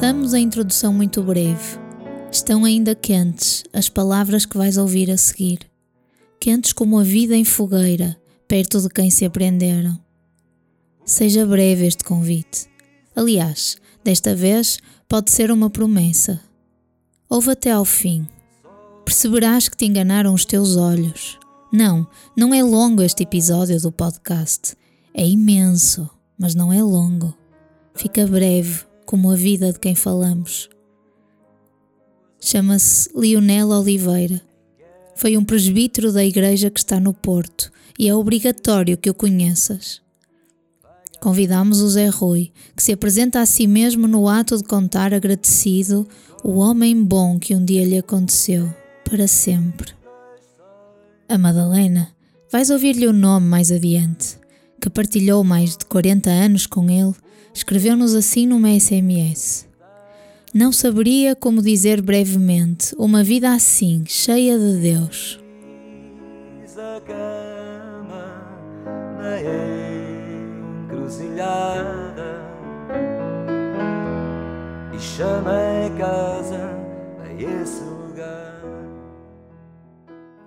Façamos a introdução muito breve. Estão ainda quentes as palavras que vais ouvir a seguir, quentes como a vida em fogueira, perto de quem se aprenderam. Seja breve este convite. Aliás, desta vez pode ser uma promessa. Ouve até ao fim. Perceberás que te enganaram os teus olhos. Não, não é longo este episódio do podcast. É imenso, mas não é longo. Fica breve como a vida de quem falamos. Chama-se Lionel Oliveira. Foi um presbítero da igreja que está no Porto e é obrigatório que o conheças. Convidamos o Zé Rui, que se apresenta a si mesmo no ato de contar agradecido o homem bom que um dia lhe aconteceu, para sempre. A Madalena, vais ouvir-lhe o nome mais adiante, que partilhou mais de 40 anos com ele escreveu-nos assim numa SMS. Não saberia como dizer brevemente uma vida assim, cheia de Deus. e chamei casa a esse lugar.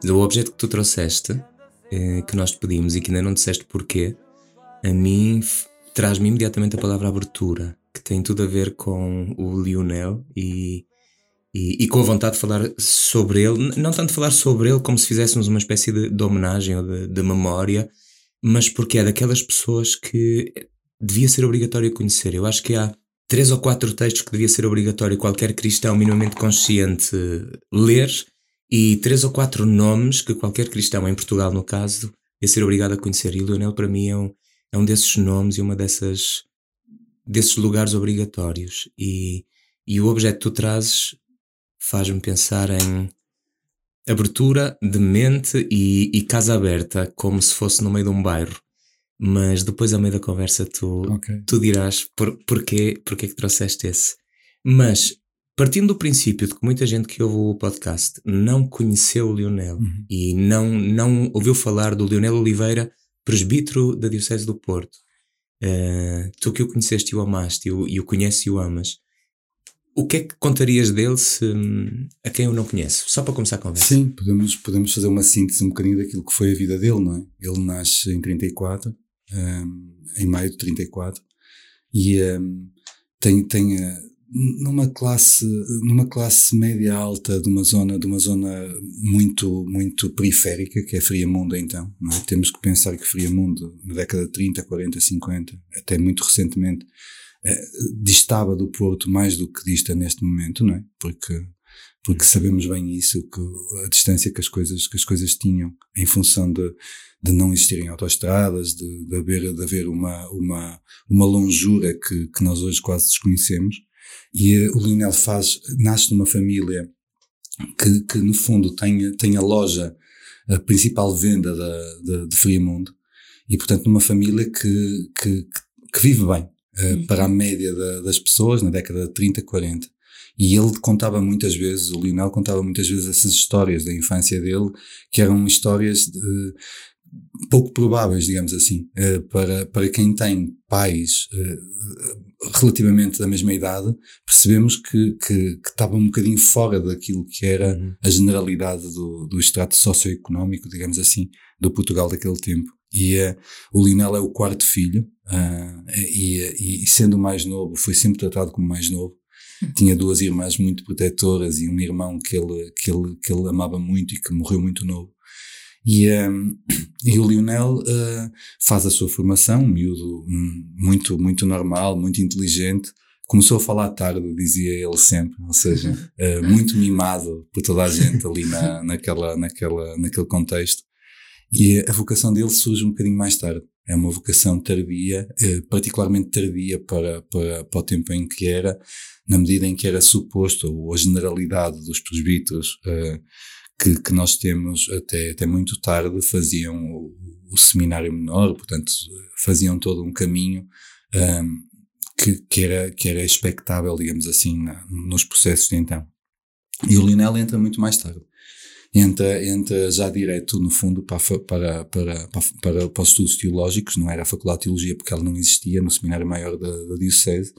O objeto que tu trouxeste, eh, que nós te pedimos e que ainda não disseste porquê, a mim traz-me imediatamente a palavra abertura, que tem tudo a ver com o Lionel e, e, e, com a vontade de falar sobre ele, não tanto falar sobre ele como se fizéssemos uma espécie de, de homenagem ou de, de, memória, mas porque é daquelas pessoas que devia ser obrigatório conhecer. Eu acho que há três ou quatro textos que devia ser obrigatório qualquer cristão minimamente consciente ler e três ou quatro nomes que qualquer cristão, em Portugal no caso, devia ser obrigado a conhecer. E o Lionel para mim é um, é um desses nomes e uma dessas desses lugares obrigatórios e, e o objeto que tu trazes faz-me pensar em abertura de mente e, e, casa aberta, como se fosse no meio de um bairro. Mas depois, ao meio da conversa, tu, okay. tu dirás por, porquê, porquê que trouxeste esse. Mas, partindo do princípio de que muita gente que ouve o podcast não conheceu o Lionel uhum. e não, não ouviu falar do Lionel Oliveira presbítero da Diocese do Porto, uh, tu que o conheceste e o amaste, e o, conheces e o amas, o que é que contarias dele se, a quem eu não conheço? Só para começar a conversa. Sim, podemos, podemos fazer uma síntese um bocadinho daquilo que foi a vida dele, não é? Ele nasce em 34, um, eh, em maio de 34, e um, eh, tem, tem numa classe numa classe média alta de uma zona de uma zona muito muito periférica que é Friamundo então é? temos que pensar que Friamundo na década de 30 40 50 até muito recentemente eh, distava do Porto mais do que dista neste momento não é porque porque sabemos bem isso que a distância que as coisas que as coisas tinham em função de de não existirem autoestradas, de, de haver, de haver uma, uma, uma longura que, que nós hoje quase desconhecemos. E uh, o Lionel faz, nasce numa família que, que no fundo tem, tem a loja, a principal venda da, da, de Friamundo, e portanto numa família que, que, que vive bem, uh, para a média da, das pessoas na década de 30, 40. E ele contava muitas vezes, o Lionel contava muitas vezes essas histórias da infância dele, que eram histórias de, pouco prováveis, digamos assim, uh, para, para quem tem pais relativamente da mesma idade, percebemos que, que, que, estava um bocadinho fora daquilo que era uhum. a generalidade do, do extrato socioeconómico, digamos assim, do Portugal daquele tempo. E uh, o Linel é o quarto filho, e, e sendo mais novo, foi sempre tratado como mais novo. Uhum. Tinha duas irmãs muito protetoras e um irmão que ele, que ele, que ele amava muito e que morreu muito novo. E, um, e o Lionel uh, faz a sua formação, um miúdo um, muito, muito normal, muito inteligente, começou a falar tarde, dizia ele sempre, ou seja, uh, muito mimado por toda a gente ali na, naquela, naquela, naquele contexto. E a vocação dele surge um bocadinho mais tarde. É uma vocação tardia, eh, particularmente tardia para, para, para o tempo em que era, na medida em que era suposto, ou a generalidade dos presbíteros eh, que, que nós temos até, até muito tarde faziam o, o seminário menor, portanto, faziam todo um caminho um, que, que, era, que era expectável, digamos assim, na, nos processos de então. E o Linel entra muito mais tarde entra, entra já direto, no fundo, para, para, para, para, para, os estudos teológicos, não era a Faculdade de Teologia porque ela não existia no Seminário Maior da, da Diocese,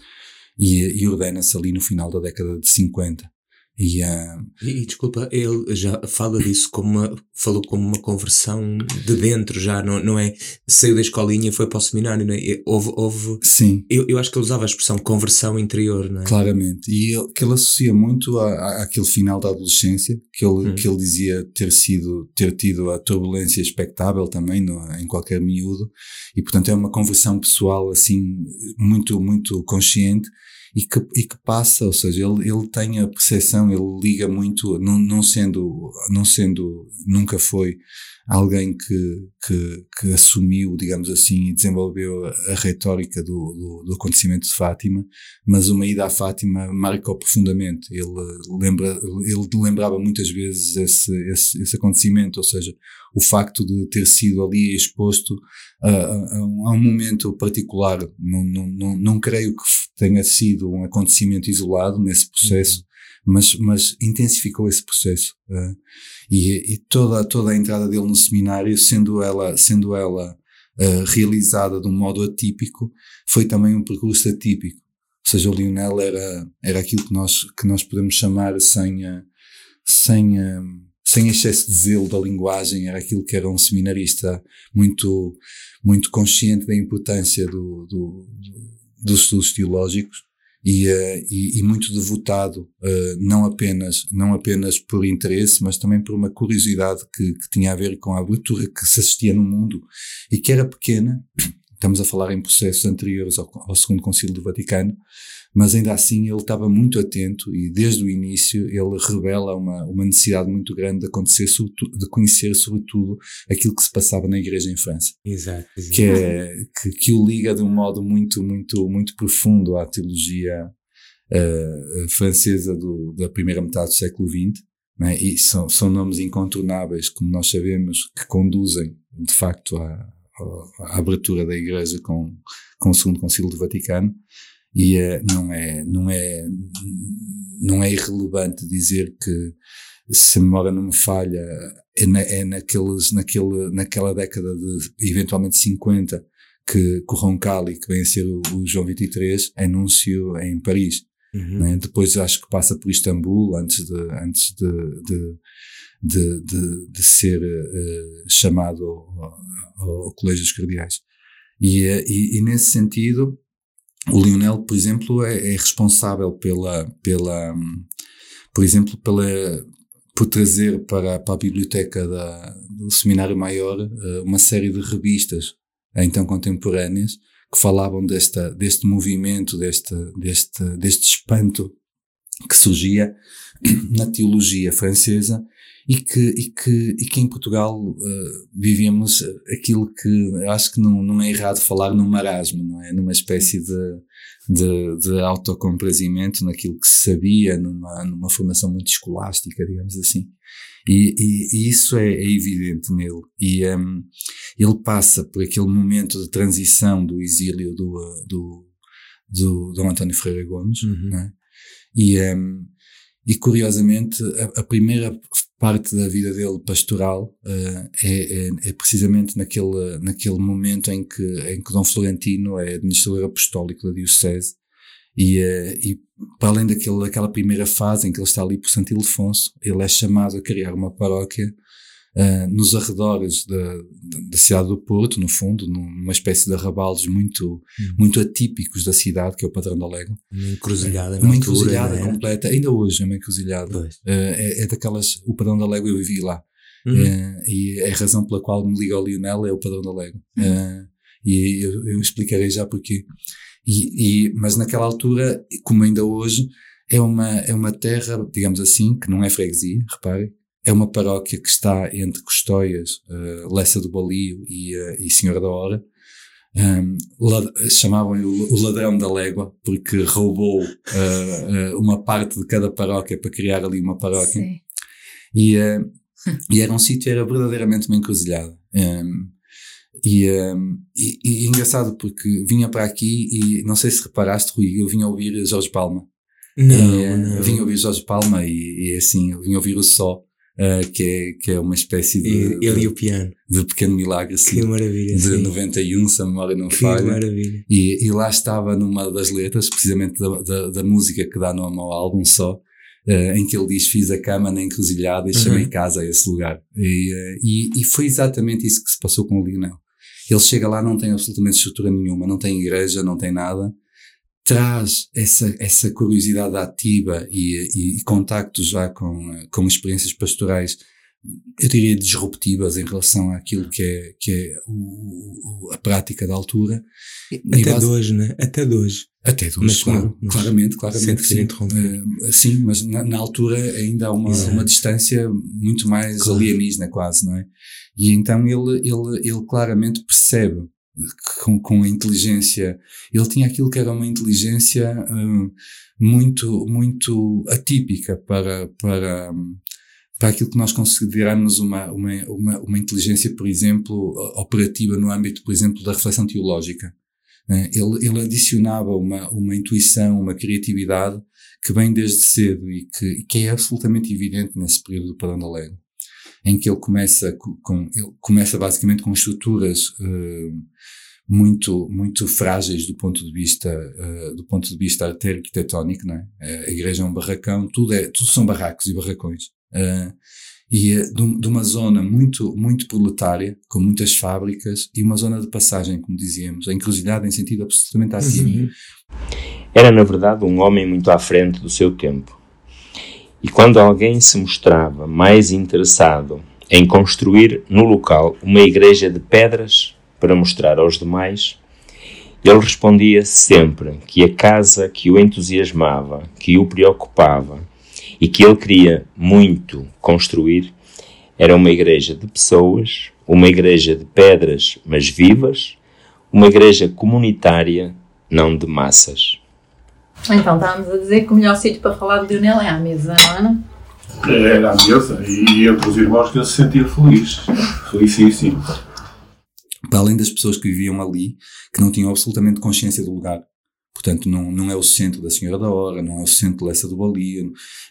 e, e ordena-se ali no final da década de 50. E, uh, e, desculpa, ele já fala disso como uma, falou como uma conversão de dentro já, não, não é? Saiu da escolinha e foi para o seminário, não é? Houve, houve Sim. Eu, eu acho que ele usava a expressão conversão interior, não é? Claramente. E ele, que ele associa muito à, àquele final da adolescência, que ele, hum. que ele dizia ter sido, ter tido a turbulência expectável também no, em qualquer miúdo. E portanto é uma conversão pessoal assim, muito, muito consciente e que, e que passa, ou seja, ele, ele tem a percepção, ele liga muito, não, não sendo, não sendo, nunca foi alguém que, que, que assumiu, digamos assim, e desenvolveu a retórica do, do, do, acontecimento de Fátima, mas uma ida à Fátima marcou profundamente. Ele, lembra, ele lembrava muitas vezes esse, esse, esse acontecimento, ou seja, o facto de ter sido ali exposto a, a, a um momento particular. Não, não, não, não creio que tenha sido um acontecimento isolado nesse processo. Mas, mas intensificou esse processo. Uh, e, e, toda, toda a entrada dele no seminário, sendo ela, sendo ela uh, realizada de um modo atípico, foi também um percurso atípico. Ou seja, o Lionel era, era aquilo que nós, que nós podemos chamar sem, uh, sem, sem excesso de zelo da linguagem, era aquilo que era um seminarista muito, muito consciente da importância do, do, do dos estudos teológicos e, uh, e, e, muito devotado, uh, não, apenas, não apenas por interesse, mas também por uma curiosidade que, que, tinha a ver com a abertura que se assistia no mundo e que era pequena. Estamos a falar em processos anteriores ao, ao Segundo Concílio do Vaticano, mas ainda assim ele estava muito atento e desde o início ele revela uma, uma necessidade muito grande de acontecer, de conhecer sobretudo aquilo que se passava na igreja em França. Exato. exato. Que, é, que, que, o liga de um modo muito, muito, muito profundo à teologia uh, francesa do, da primeira metade do século XX. Né? E são, são nomes incontornáveis, como nós sabemos, que conduzem de facto à, à abertura da igreja com, com o segundo concílio do Vaticano e é, não é não é não é irrelevante dizer que se a memória não me falha é, na, é naqueles naquele naquela década de eventualmente 50 que, que o Roncalli que vem a ser o, o João 23 anúncio em Paris uhum. né? depois acho que passa por Istambul antes de antes de, de de, de, de ser uh, chamado ao, ao, Colégio dos Cardeais. E, eh, e, e, nesse sentido, o Lionel, por exemplo, é, é responsável pela, pela, por exemplo, pela, por trazer para, para a biblioteca da, do Seminário Maior uh, uma série de revistas, então contemporâneas, que falavam desta, deste movimento, deste, deste, deste espanto que surgia na teologia francesa e que, e que, e que em Portugal uh, vivíamos aquilo que acho que não, não é errado falar num marasmo, não é? Numa espécie de, de, de autocomprazimento naquilo que se sabia, numa, numa formação muito escolástica, digamos assim. E, e, e isso é, é, evidente nele. E um, ele passa por aquele momento de transição do exílio do, do, do Dom António Ferreira Gomes, uhum. né? e, um, e curiosamente a, a primeira parte da vida dele pastoral uh, é, é, é, precisamente naquele, naquele momento em que, em que Dom Florentino é administrador apostólico da Diocese. E, uh, e para além daquele, daquela primeira fase em que ele está ali por Santo Ildefonso, ele é chamado a criar uma paróquia uh, nos arredores da, da cidade do Porto, no fundo, numa espécie de arrabaldes muito, uhum. muito atípicos da cidade, que é o Padrão da Légua. Uma encruzilhada, Uma encruzilhada é? completa, ainda hoje é uma encruzilhada. Uh, é, é, daquelas, o Padrão da Légua eu vivi lá. Uhum. Uh, e é a razão pela qual me liga ao Lionel é o Padrão da Légua. Uhum. e eu, eu explicarei já porquê. E, e, mas naquela altura, como ainda hoje, é uma, é uma terra, digamos assim, que não é freguesia, repare, é uma paróquia que está entre Custóias, uh, Lessa do Balio e, uh, e Senhora da Hora. Um, chamavam-lhe o ladrão da légua, porque roubou uh, uma parte de cada paróquia para criar ali uma paróquia. Sim. E, e era um sítio, era verdadeiramente uma encruzilhada. Um, e, um, e, e, engraçado porque vinha para aqui e não sei se reparaste, Rui, eu vinha ouvir Jorge Palma. Não, e, não. Vinha ouvir Jorge Palma e, e assim, eu vinha ouvir o Só, uh, que, é, que é uma espécie de. Ele e o piano. De pequeno milagre, assim. Que maravilha. De sim. 91, se a memória não que falha. Que maravilha. E, e lá estava numa das letras, precisamente da, da, da música que dá nome ao álbum Só. Uh, em que ele diz: Fiz a cama na encruzilhada e chamei uhum. casa a esse lugar. E, uh, e, e, foi exatamente isso que se passou com o Lionel. Ele chega lá, não tem absolutamente estrutura nenhuma, não tem igreja, não tem nada, traz essa, essa curiosidade ativa e, e, e contacto já com, com experiências pastorais, eu diria disruptivas em relação àquilo que é, que é o, o, a prática da altura. Até base, de hoje, né? Até de hoje. Até de hoje, mas, claro, mas, claramente, claramente. Sim, uh, sim, mas na, na, altura ainda há uma, uma distância muito mais claro. alienígena quase, não é? E então ele, ele, ele claramente percebe com, com inteligência. Ele tinha aquilo que era uma inteligência uh, muito, muito atípica para, para, para aquilo que nós consideramos uma, uma, uma, uma inteligência, por exemplo, operativa no âmbito, por exemplo, da reflexão teológica. Né? Ele, ele adicionava uma, uma intuição, uma criatividade que vem desde cedo e que, que é absolutamente evidente nesse período do Padrão da em que ele começa com, ele começa basicamente com estruturas uh, muito muito frágeis do ponto de vista uh, do ponto de vista arquitetónico, não é? A igreja é um barracão, tudo é tudo são barracos e barracões. Uh, e de, de, uma zona muito muito proletária, com muitas fábricas e uma zona de passagem, como dizíamos, encruzilhada em sentido absolutamente. Uhum. Era na verdade um homem muito à frente do seu tempo e quando alguém se mostrava mais interessado em construir no local uma igreja de pedras para mostrar aos demais, ele respondia sempre que a casa que o entusiasmava, que o preocupava e que ele queria muito construir era uma igreja de pessoas, uma igreja de pedras, mas vivas, uma igreja comunitária, não de massas. Então, estávamos a dizer que o melhor sítio para falar de Lionel é à mesa, não é? Era à mesa e entre os irmãos que ele se sentia feliz. Felicíssimo. Para além das pessoas que viviam ali, que não tinham absolutamente consciência do lugar. Portanto, não, não é o centro da Senhora da Hora, não é o centro de Lessa do Balia.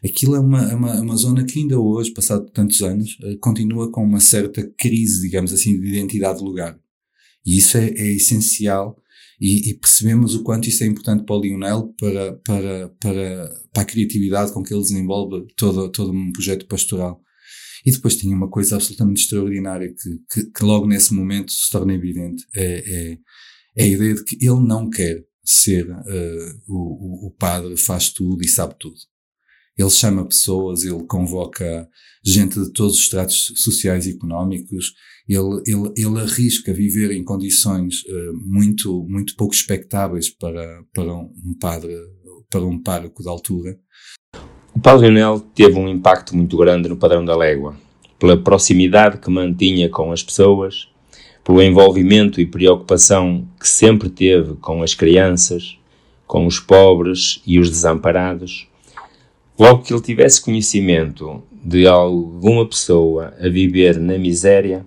Aquilo é uma, é uma, é uma zona que ainda hoje, passado tantos anos, eh, continua com uma certa crise, digamos assim, de identidade de lugar. E isso é, é essencial e, e, percebemos o quanto isso é importante para o Lionel, para, para, para, para a criatividade com que ele desenvolve todo, todo um projeto pastoral. E depois tinha uma coisa absolutamente extraordinária que, que, que logo nesse momento se torna evidente. É, é, é, a ideia de que ele não quer ser uh, o, o padre faz tudo e sabe tudo. Ele chama pessoas, ele convoca gente de todos os estratos sociais e económicos, ele, ele, ele arrisca viver em condições uh, muito, muito pouco expectáveis para, para um padre, para um pároco da altura. O Padre Lionel teve um impacto muito grande no padrão da légua, pela proximidade que mantinha com as pessoas, pelo envolvimento e preocupação que sempre teve com as crianças, com os pobres e os desamparados. Logo que ele tivesse conhecimento de alguma pessoa a viver na miséria,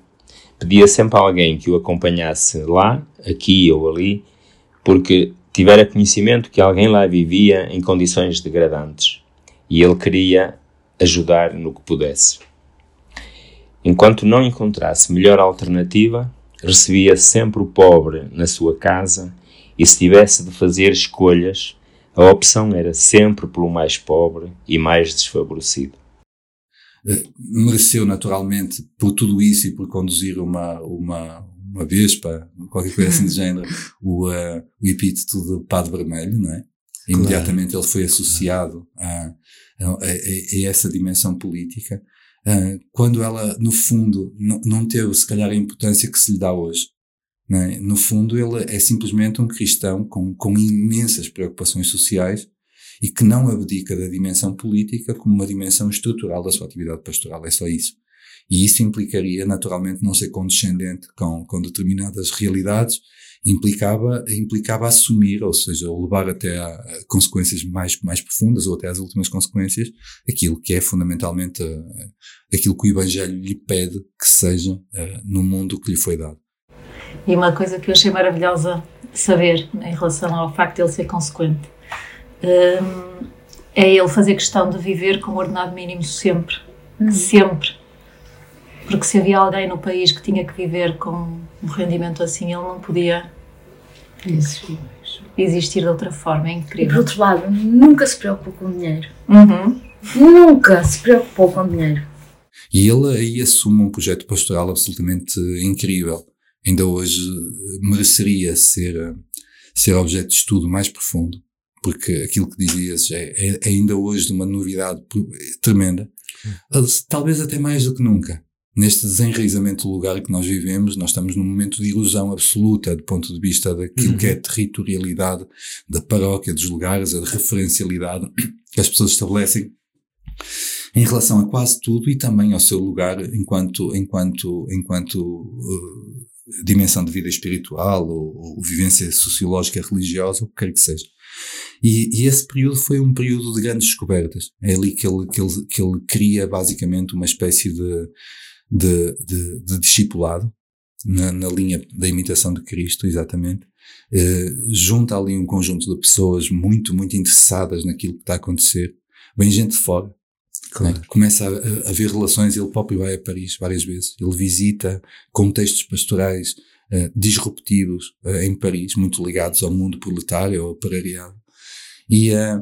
pedia sempre alguém que o acompanhasse lá, aqui ou ali, porque tivera conhecimento que alguém lá vivia em condições degradantes e ele queria ajudar no que pudesse. Enquanto não encontrasse melhor alternativa, recebia sempre o pobre na sua casa e se tivesse de fazer escolhas, a opção era sempre pelo mais pobre e mais desfavorecido. Mereceu naturalmente por tudo isso e por conduzir uma, uma, uma vespa, qualquer coisa assim do género, o, uh, o epíteto de Padre Vermelho, não é? Imediatamente claro. ele foi associado a, a, a, a essa dimensão política, uh, quando ela, no fundo, não, teve, se calhar, a importância que se lhe dá hoje. é? No fundo, ele é simplesmente um cristão com, com imensas preocupações sociais e que não abdica da dimensão política como uma dimensão estrutural da sua atividade pastoral. É só isso. E isso implicaria, naturalmente, não ser condescendente com, com determinadas realidades, implicava, implicava assumir, ou seja, levar até a, consequências mais, mais profundas, ou até às últimas consequências, aquilo que é fundamentalmente uh, aquilo que o Evangelho lhe pede que seja uh, no mundo que lhe foi dado. E uma coisa que eu achei maravilhosa saber em relação ao facto de ele ser consequente é ele fazer questão de viver com o ordenado mínimo sempre. Hum. Sempre. Porque se havia alguém no país que tinha que viver com um rendimento assim, ele não podia Isso. existir de outra forma. É E por incrível. outro lado, nunca se preocupou com dinheiro. Uhum. Nunca se preocupou com dinheiro. E ele aí assume um projeto pastoral absolutamente incrível. Ainda hoje mereceria ser, ser objeto de estudo mais profundo, porque aquilo que dizias é, é ainda hoje de uma novidade tremenda, talvez até mais do que nunca. Neste desenraizamento do lugar que nós vivemos, nós estamos num momento de ilusão absoluta do ponto de vista daquilo que é a territorialidade da paróquia, dos lugares, a referencialidade que as pessoas estabelecem em relação a quase tudo e também ao seu lugar enquanto enquanto enquanto uh, dimensão de vida espiritual ou, ou vivência sociológica religiosa o que quer que seja. E, e esse período foi um período de grandes descobertas. É ali que ele que ele, que ele cria basicamente uma espécie de de, de, de discipulado na, na linha da imitação de Cristo exatamente. Eh, junta ali um conjunto de pessoas muito muito interessadas naquilo que está a acontecer. Vem gente de fora Claro. né? Começa a, a haver relações, ele próprio vai a Paris várias vezes. Ele visita contextos pastorais eh, disruptivos eh, em Paris, muito ligados ao mundo proletário, ao operariado. E, eh,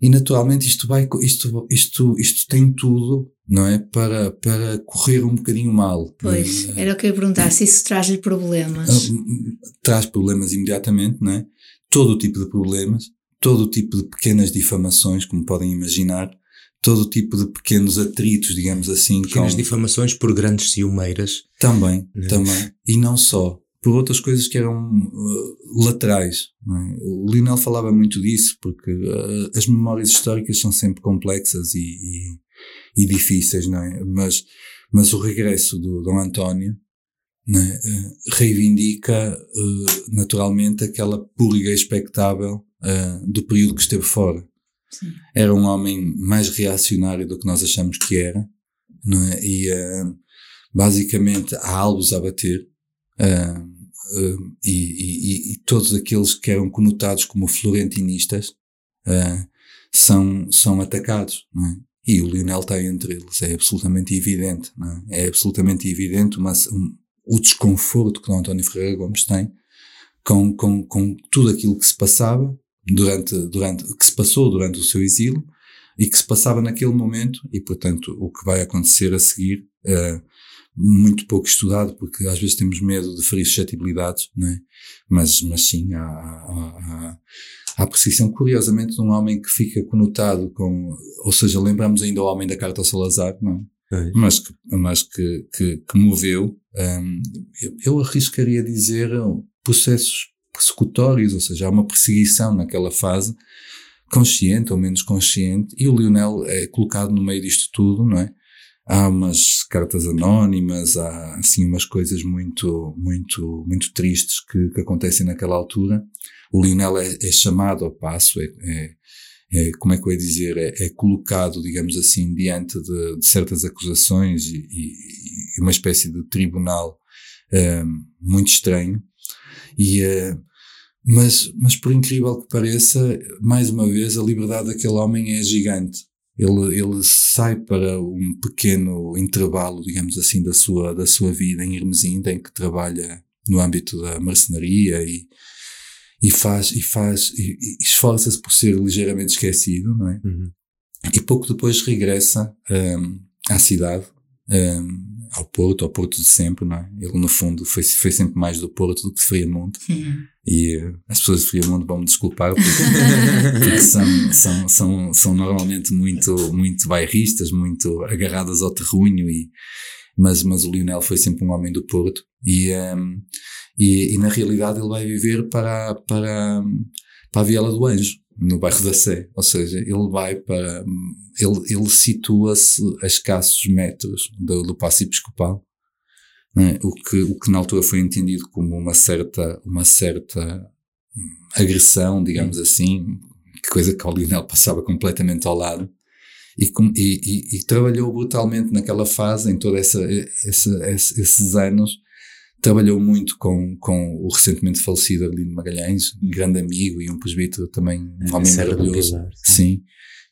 e naturalmente isto vai, isto, isto, isto tem tudo, não é? Para, para correr um bocadinho mal. Pois, Eh, era o que eu ia perguntar, se isso traz-lhe problemas. ah, traz problemas imediatamente, não é? Todo o tipo de problemas, todo o tipo de pequenas difamações, como podem imaginar, todo tipo de pequenos atritos, digamos assim, Pequenas com- difamações por grandes ciumeiras. também, Né? também, e não só, por outras coisas que eram uh, laterais. é? O Lionel falava muito disso, porque uh, as memórias históricas são sempre complexas e, e, e difíceis, não é? Mas, mas o regresso do Dom António é? Uh, reivindica uh, naturalmente aquela purga expectável uh, do período que esteve fora. Era um homem mais reacionário do que nós achamos que era, é? E uh, basicamente há albos a bater. uh, uh, e, e- e todos aqueles que eram conotados como florentinistas são, são atacados, é? E o Lionel está entre eles, é absolutamente evidente, é? É absolutamente evidente uma, um- o desconforto que o António Ferreira Gomes tem com, com, com tudo aquilo que se passava durante, durante, que se passou durante o seu exílio e que se passava naquele momento e, portanto, o que vai acontecer a seguir, eh, muito pouco estudado, porque às vezes temos medo de ferir suscetibilidades, não é? Mas, mas sim, há, há, há, a perseguição, curiosamente, de um homem que fica conotado com, ou seja, lembramos ainda o homem da carta ao Salazar, não é? Mas que, mas que, que, que moveu, hum, eu, eu arriscaria dizer processos persecutórios, ou seja, há uma perseguição naquela fase, consciente ou menos consciente, e o Lionel é colocado no meio disto tudo, não é? Há umas cartas anónimas, há assim umas coisas muito, muito, muito tristes que, que acontecem naquela altura. O Lionel é, é chamado ao passo, é, é, é, como é que eu ia dizer, é, é colocado, digamos assim, diante de, de certas acusações e, e, e uma espécie de tribunal eh, muito estranho. E, eh, mas, mas por incrível que pareça, mais uma vez, a liberdade daquele homem é gigante. Ele, ele sai para um pequeno intervalo, digamos assim, da sua, da sua vida em Hermesinde, em que trabalha no âmbito da marcenaria e, e faz, e faz, e, e esforça-se por ser ligeiramente esquecido, não é? Uhum. E pouco depois regressa hum, à cidade, hum, ao Porto, ao Porto de sempre, não é? Ele, no fundo, foi, foi sempre mais do Porto do que de Friamonte. E eh, as pessoas de Friamonte vão me desculpar porque, porque são, são, são, são normalmente muito, muito bairristas, muito agarradas ao terrunho e, mas, mas o Lionel foi sempre um homem do Porto E, um, e, e, na realidade ele vai viver para, para, para a Viela do Anjo, no bairro da Sé. Ou seja, ele vai para. Ele, ele situa-se a escassos metros do, do Passo Episcopal, né? o, que, o que na altura foi entendido como uma certa, uma certa agressão, digamos assim, coisa que o Lionel passava completamente ao lado. E, e, e, e, trabalhou brutalmente naquela fase, em todos essa, essa, esses anos, trabalhou muito com, com o recentemente falecido Arlindo Magalhães, um grande amigo e um presbítero também, um homem maravilhoso. sim.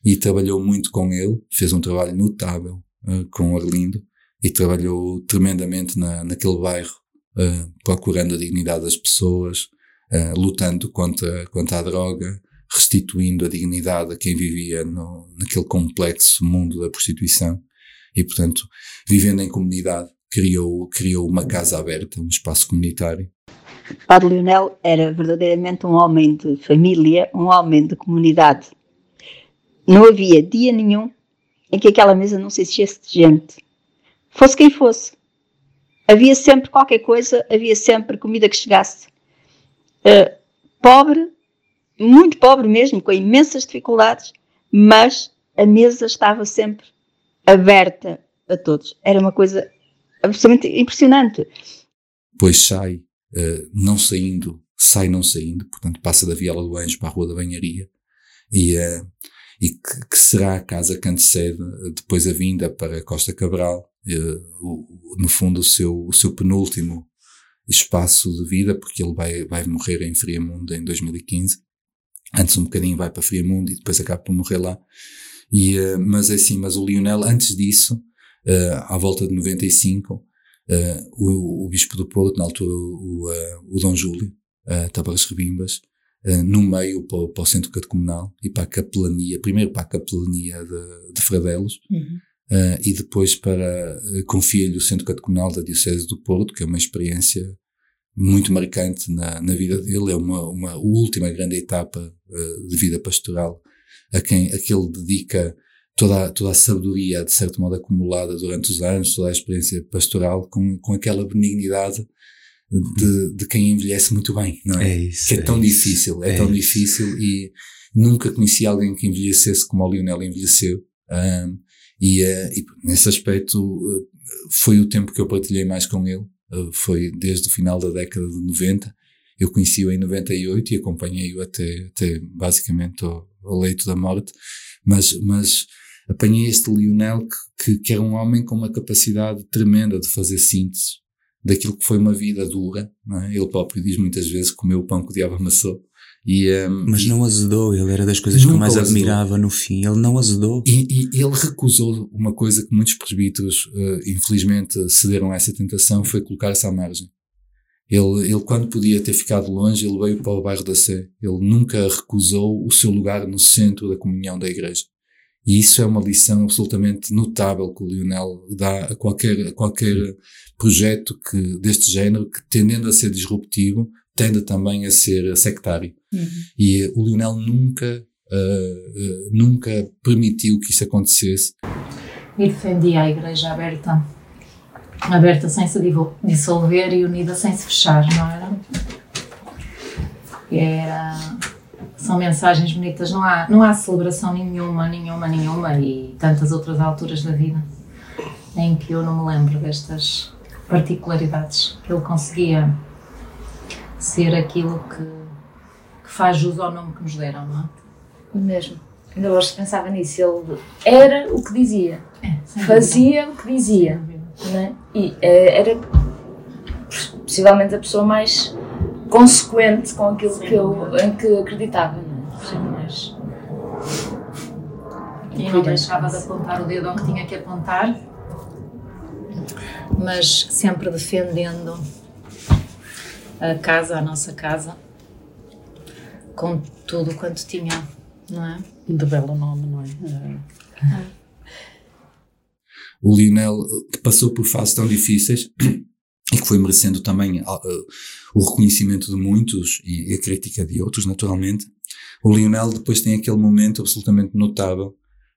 E trabalhou muito com ele, fez um trabalho notável uh, com o Arlindo e trabalhou tremendamente na, naquele bairro, uh, procurando a dignidade das pessoas, uh, lutando contra, contra a droga, restituindo a dignidade a quem vivia no, naquele complexo mundo da prostituição e, portanto, vivendo em comunidade, criou, criou uma casa aberta, um espaço comunitário. Padre Leonel era verdadeiramente um homem de família, um homem de comunidade. Não havia dia nenhum em que aquela mesa não se enchesse de gente. Fosse quem fosse. Havia sempre qualquer coisa, havia sempre comida que chegasse. Uh, pobre, muito pobre mesmo, com imensas dificuldades, mas a mesa estava sempre aberta a todos. Era uma coisa absolutamente impressionante. Pois sai, uh, não saindo, sai não saindo, portanto passa da Viela do Anjo para a Rua da Banharia e, uh, e que, que, será a casa que antecede depois a vinda para Costa Cabral, uh, o, no fundo o seu, o seu penúltimo espaço de vida, porque ele vai, vai morrer em Friamundo em 2015 antes um bocadinho vai para Friamundo e depois acaba por morrer lá. E, mas é assim, mas o Lionel, antes disso, à volta de 95, uh, o, o Bispo do Porto, na altura o, o Dom Júlio, uh, Tabares Rebimbas, no meio para, para, o centro catecumenal e para a capelania, primeiro para a capelania de, de Fradelos, uhum. e depois para, confia-lhe o centro catecumenal da Diocese do Porto, que é uma experiência muito marcante na, na vida dele, é uma, uma última grande etapa uh, de vida pastoral a quem a que ele dedica toda, toda a sabedoria, de certo modo acumulada durante os anos, toda a experiência pastoral, com, com aquela benignidade de, de quem envelhece muito bem, não é? É isso. Que é, é tão isso, difícil, é, é tão isso. difícil e nunca conheci alguém que envelhecesse como o Lionel envelheceu. Um, e, uh, e, nesse aspecto uh, foi o tempo que eu partilhei mais com ele. Uh, foi desde o final da década de 90. Eu conheci-o em 98 e acompanhei-o até, até basicamente ao, ao, leito da morte. Mas, mas apanhei este Lionel que, que, que era um homem com uma capacidade tremenda de fazer síntese daquilo que foi uma vida dura. É? Ele próprio diz muitas vezes que comeu o pão que o diabo amassou. E, um, Mas não azedou, ele era das coisas que eu mais admirava no fim, ele não azedou. E, e, ele recusou uma coisa que muitos presbíteros, uh, infelizmente, cederam a essa tentação, foi colocar-se à margem. Ele, ele, quando podia ter ficado longe, ele veio para o bairro da Sé. Ele nunca recusou o seu lugar no centro da comunhão da igreja. E isso é uma lição absolutamente notável que o Lionel dá a qualquer, a qualquer projeto que, deste género, que tendendo a ser disruptivo, tende também a ser sectário. Uhum. E o Lionel nunca, uh, uh, nunca permitiu que isso acontecesse. E defendia a igreja aberta, aberta sem se dissolver e unida sem se fechar, não era? Era são mensagens bonitas, não há, não há celebração nenhuma, nenhuma, nenhuma e tantas outras alturas da vida em que eu não me lembro destas particularidades que ele conseguia ser aquilo que, que faz jus ao nome que nos deram, não é? Mesmo. Ainda hoje pensava nisso. Ele era o que dizia, é, fazia o que dizia. Não é? E é, era possivelmente a pessoa mais consequente com aquilo Sim, que eu, em que acreditava. Não é? Sim, mas... E não deixava de apontar o dedo ao que tinha que apontar, mas sempre defendendo a casa, a nossa casa, com tudo quanto tinha, não é? De belo nome, não é? Ah. O Lionel, que passou por fases tão difíceis e que foi merecendo também uh, o reconhecimento de muitos e a crítica de outros, naturalmente, o Lionel depois tem aquele momento absolutamente notável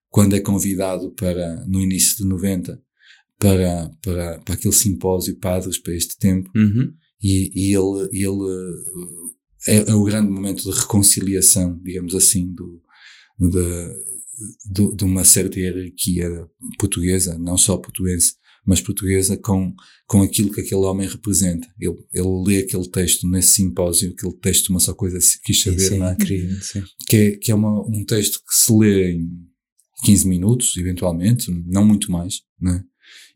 quando é convidado para, no início de 90, para, para, para aquele simpósio Padres para este tempo Uhum. e, e ele, ele é, é o grande momento de reconciliação, digamos assim, do, da- do, de uma certa hierarquia portuguesa, não só portuguesa, mas portuguesa com, com aquilo que aquele homem representa. Ele, ele lê aquele texto nesse simpósio, aquele texto, uma só coisa se quis saber, Isso não é incrível, sim. que é, que é uma, um texto que se lê em 15 minutos, eventualmente, não muito mais, né?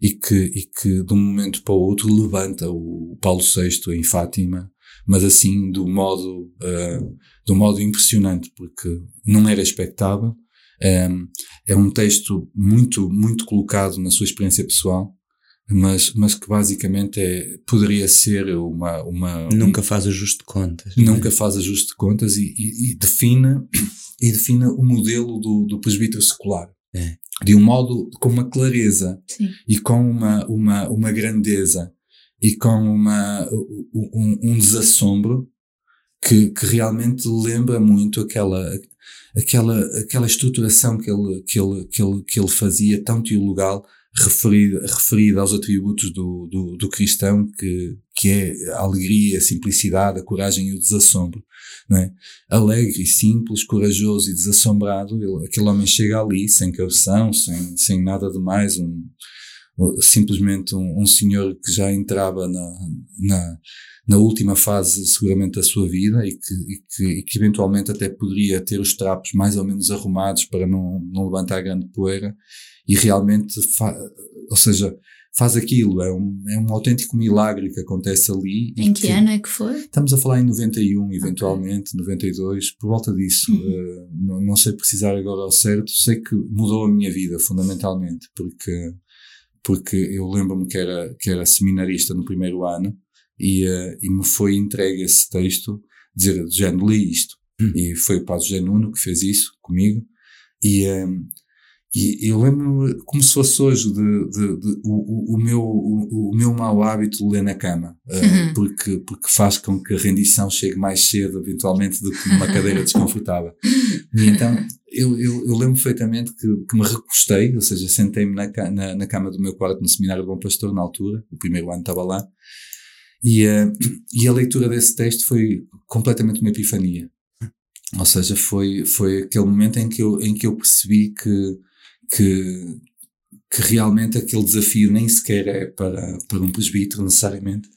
e, que, e que de um momento para o outro levanta o Paulo VI em Fátima, mas assim do modo, ah, do modo impressionante, porque não era expectável. Um, é um texto muito, muito colocado na sua experiência pessoal, mas, mas que basicamente é, poderia ser uma, uma, Nunca faz ajuste de contas. é? nunca faz ajuste de contas e, e, e define, e define o modelo do, do presbítero secular. É. De um modo, com uma clareza Sim. e com uma, uma, uma grandeza e com uma, um, um desassombro que, que realmente lembra muito aquela, aquela, aquela estruturação que ele, que ele, que ele, que ele fazia, tão teologal, referida, referida aos atributos do, do, do cristão, que, que é a alegria, a simplicidade, a coragem e o desassombro. Não é? Alegre e simples, corajoso e desassombrado, ele, aquele homem chega ali sem cabeção, sem, sem nada de mais, um, simplesmente um, um senhor que já entrava na, na, na última fase seguramente da sua vida e que, e que, e que eventualmente até poderia ter os trapos mais ou menos arrumados para não, não levantar grande poeira e realmente, fa, ou seja, faz aquilo, é um, é um autêntico milagre que acontece ali. Em que ano é que foi? Estamos a falar em 91, eventualmente, 92, por volta disso. Uhum. Uh, não, não sei precisar agora ao certo, sei que mudou a minha vida, fundamentalmente, porque, porque eu lembro-me que era, que era seminarista no primeiro ano e, uh, e me foi entregue esse texto, dizer, já li isto. Hum. E foi o Padre José Nuno que fez isso comigo. E, um, e eu lembro-me como se fosse hoje de, de, de o, o, meu, o, o, meu mau hábito de ler na cama, uh, Uhum. porque, porque faz com que a rendição chegue mais cedo, eventualmente, do que numa cadeira desconfortável. E então eu, eu, eu lembro perfeitamente que, que me recostei, ou seja, sentei-me na, na, na cama do meu quarto no Seminário Bom Pastor, na altura, o primeiro ano estava lá, e, uh, e a leitura desse texto foi completamente uma epifania. Ou seja, foi, foi aquele momento em que eu, em que eu percebi que, que, que realmente aquele desafio nem sequer é para, para um presbítero necessariamente,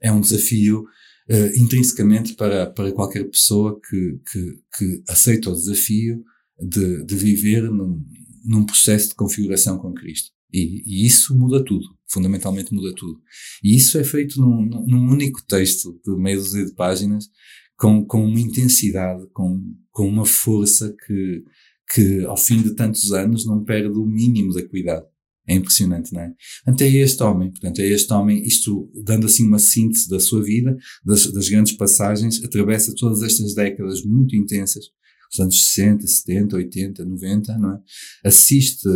é um desafio uh, intrinsecamente para, para qualquer pessoa que, que, que aceita o desafio de, de viver num, num processo de configuração com Cristo. E, e, isso muda tudo, fundamentalmente muda tudo. E isso é feito num, num único texto de meia dúzia de páginas, com, com uma intensidade, com, com uma força que, que ao fim de tantos anos não perde o mínimo da cuidado. É impressionante, não é? Portanto, é este homem, portanto, é este homem, isto dando assim uma síntese da sua vida, das, das grandes passagens, atravessa todas estas décadas muito intensas, os anos 60, 70, 80, 90, não é? Assiste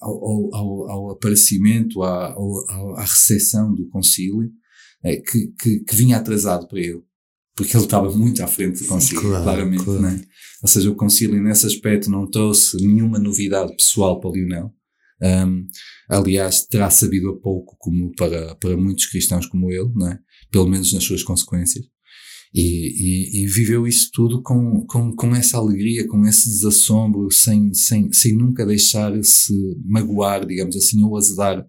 ao, ao, ao aparecimento, à, ao, à recepção do concílio, é, que, que, que vinha atrasado para ele porque ele estava muito à frente do concílio, Claro, claramente, claro. não é? Ou seja, o concílio nesse aspecto não trouxe nenhuma novidade pessoal para Lionel. Um, aliás, terá sabido a pouco como para, para muitos cristãos como ele, não é? Pelo menos nas suas consequências. E, e, e viveu isso tudo com, com, com essa alegria, com esse desassombro, sem, sem, sem nunca deixar-se magoar, digamos assim, ou azedar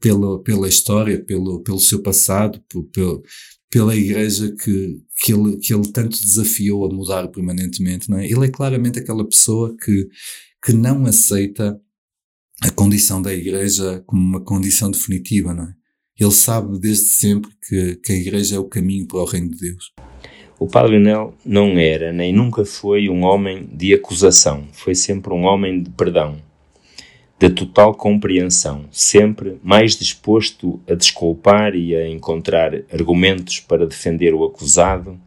pela, pela história, pelo, pelo seu passado, por, pelo, pela igreja que, que, ele, que ele tanto desafiou a mudar permanentemente, não é? Ele é claramente aquela pessoa que, que não aceita a condição da igreja como uma condição definitiva, não é? Ele sabe desde sempre que, que a igreja é o caminho para o reino de Deus. O Padre Lionel não era nem nunca foi um homem de acusação, foi sempre um homem de perdão, de total compreensão, sempre mais disposto a desculpar e a encontrar argumentos para defender o acusado.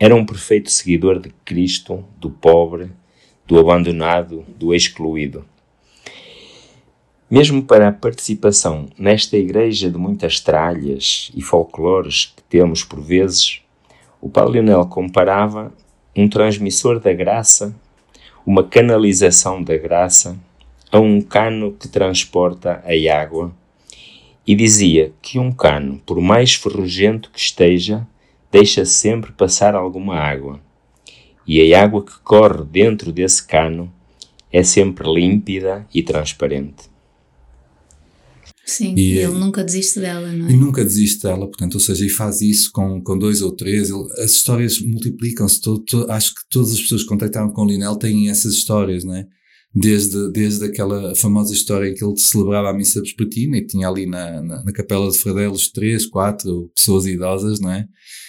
Era um perfeito seguidor de Cristo, do pobre, do abandonado, do excluído. Mesmo para a participação nesta igreja de muitas tralhas e folclores que temos por vezes, o Padre Lionel comparava um transmissor da graça, uma canalização da graça, a um cano que transporta a água e dizia que um cano, por mais ferrugento que esteja, deixa sempre passar alguma água. E a água que corre dentro desse cano é sempre límpida e transparente. Sim, E- ele nunca desiste dela, não E é? nunca desiste dela, portanto, ou seja, e faz isso com, com dois ou três. ele- as histórias multiplicam-se. acho que todas as pessoas que contactaram com o Linel têm essas histórias, não é? Desde, desde aquela famosa história em que ele celebrava a missa vespertina e tinha ali na, na, na capela de Fradelos três, quatro pessoas idosas, não é?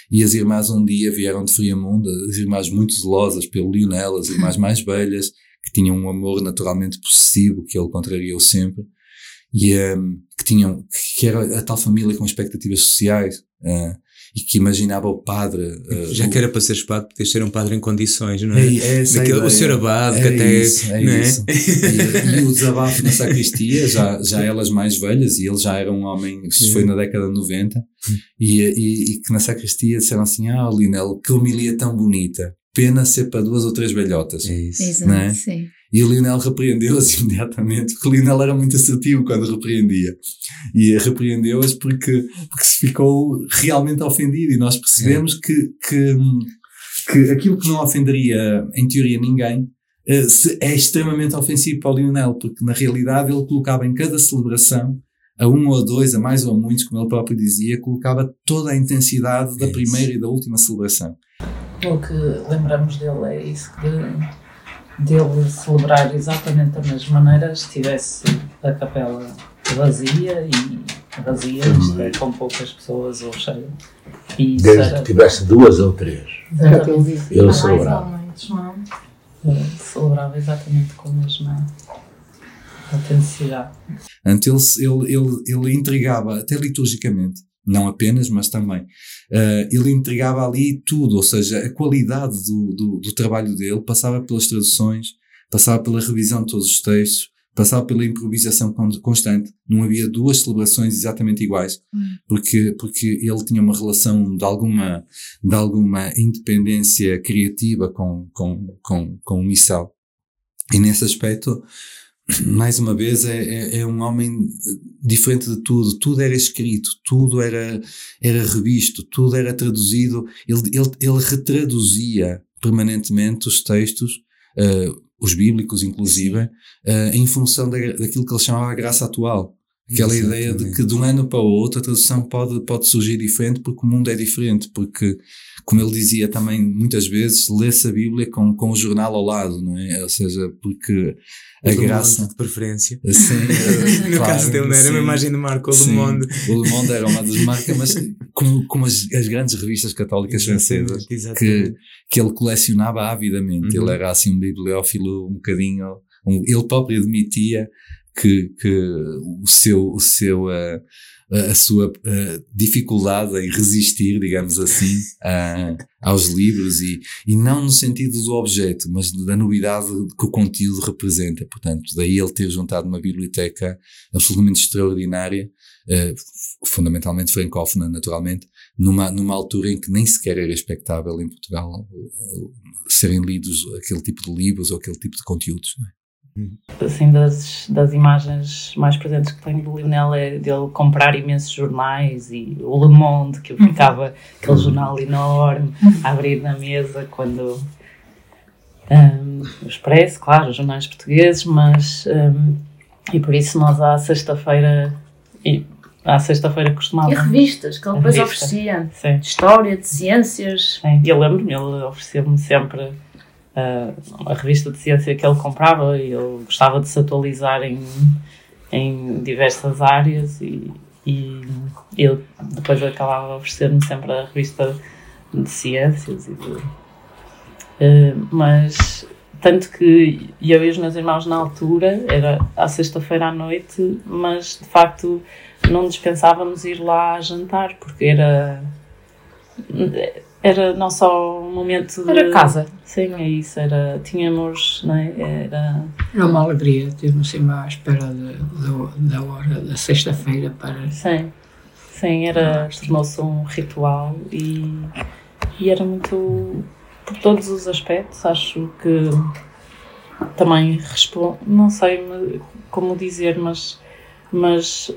E as irmãs um dia vieram de Friamundo, as irmãs muito zelosas pelo Lionel, as irmãs mais velhas, que tinham um amor naturalmente possessivo, que ele contrariou sempre e um, que tinham que era a tal família com expectativas sociais uh, e que imaginava o padre uh, Já o- que era para ser espada, podias ser um padre em condições, não é? é, é essa a Daquele- ideia. o senhor abade, que É até. isso, é não é? isso. E, e o desabafo na sacristia, já, já elas mais velhas, e ele já era um homem, isto foi na década de 90, e, e, e que na sacristia disseram assim: Ah, Linel, que homilia tão bonita, pena ser para duas ou três velhotas. É isso. Exato, não é? sim. E o Lionel repreendeu-as imediatamente, porque o Lionel era muito assertivo quando repreendia. E repreendeu-as porque, porque se ficou realmente ofendido. E nós percebemos que, que, que aquilo que não ofenderia, em teoria, ninguém, eh, se- é extremamente ofensivo para o Lionel, porque na realidade ele colocava em cada celebração, a um ou a dois, a mais ou a muitos, como ele próprio dizia, colocava toda a intensidade da É primeira e da última celebração. O que lembramos dele é isso de dele celebrar exatamente da mesma maneira estivesse a capela vazia e vazia, isto é, com poucas pessoas ou cheia. E Desde era- que tivesse duas ou três. Exatamente. Ele Mais celebrava. ou menos, não? Ele celebrava exatamente com a mesma autenticidade. Antes ele, ele, ele, ele intrigava, até liturgicamente, não apenas, mas também, eh, ele intrigava ali tudo, ou seja, a qualidade do, do, do trabalho dele passava pelas traduções, passava pela revisão de todos os textos, passava pela improvisação con- constante. Não havia duas celebrações exatamente iguais, porque, porque ele tinha uma relação de alguma, de alguma independência criativa com, com, com, com o missal. E nesse aspecto, mais uma vez, é, é, é um homem diferente de tudo. Tudo era escrito, tudo era, era revisto, tudo era traduzido. Ele, ele, ele retraduzia permanentemente os textos, eh, os bíblicos inclusive, eh, em função da, daquilo que ele chamava a graça atual. Aquela ideia de Exatamente. que de um ano para o outro a tradução pode, pode surgir diferente porque o mundo é diferente, porque, como ele dizia também muitas vezes, lê-se a Bíblia com, com o jornal ao lado, não é? Ou seja, porque a O graça... De preferência. Sim, eh, no claro, caso dele, não era uma sim. imagem de Marco, o Le Monde. O Le Monde era uma das marcas, mas como, como as, as grandes revistas católicas francesas que, Exatamente. que ele colecionava avidamente. Uhum. Ele era assim um bibliófilo um bocadinho. um- ele próprio admitia que, que o seu, o seu, eh, a sua eh, dificuldade em resistir, digamos assim, a- aos livros e, e não no sentido do objeto, mas da novidade que o conteúdo representa. Portanto, daí ele ter juntado uma biblioteca absolutamente extraordinária, eh, fundamentalmente francófona, naturalmente, numa, numa altura em que nem sequer era expectável em Portugal serem lidos aquele tipo de livros ou aquele tipo de conteúdos. não é? Assim, das, das imagens mais presentes que tenho do Lionel é dele comprar imensos jornais e o Le Monde, que eu ficava aquele jornal enorme a abrir na mesa quando um, o Expresso, claro, os jornais portugueses, mas um, e por isso nós à sexta-feira e à sexta-feira E costumávamos revistas que ele depois revista. oferecia. Sim. De história, de ciências. Sim, e eu lembro-me, ele ofereceu-me sempre a revista de ciência que ele comprava e ele gostava de se atualizar em, em diversas áreas e, e ele depois acabava a oferecer-me sempre a revista de ciências e de, ah, mas tanto que eu e os meus irmãos na altura era à sexta-feira à noite mas de facto não dispensávamos ir lá jantar porque era era não só um momento de... Era casa. Sim, é isso. Era, tínhamos, não é? Era... Era uma alegria termos sempre à espera de- do- da hora da sexta-feira para. Sim, sim, era, tornou-se um ritual e, e era muito, por todos os aspectos, acho que também responde, não sei como dizer, mas, mas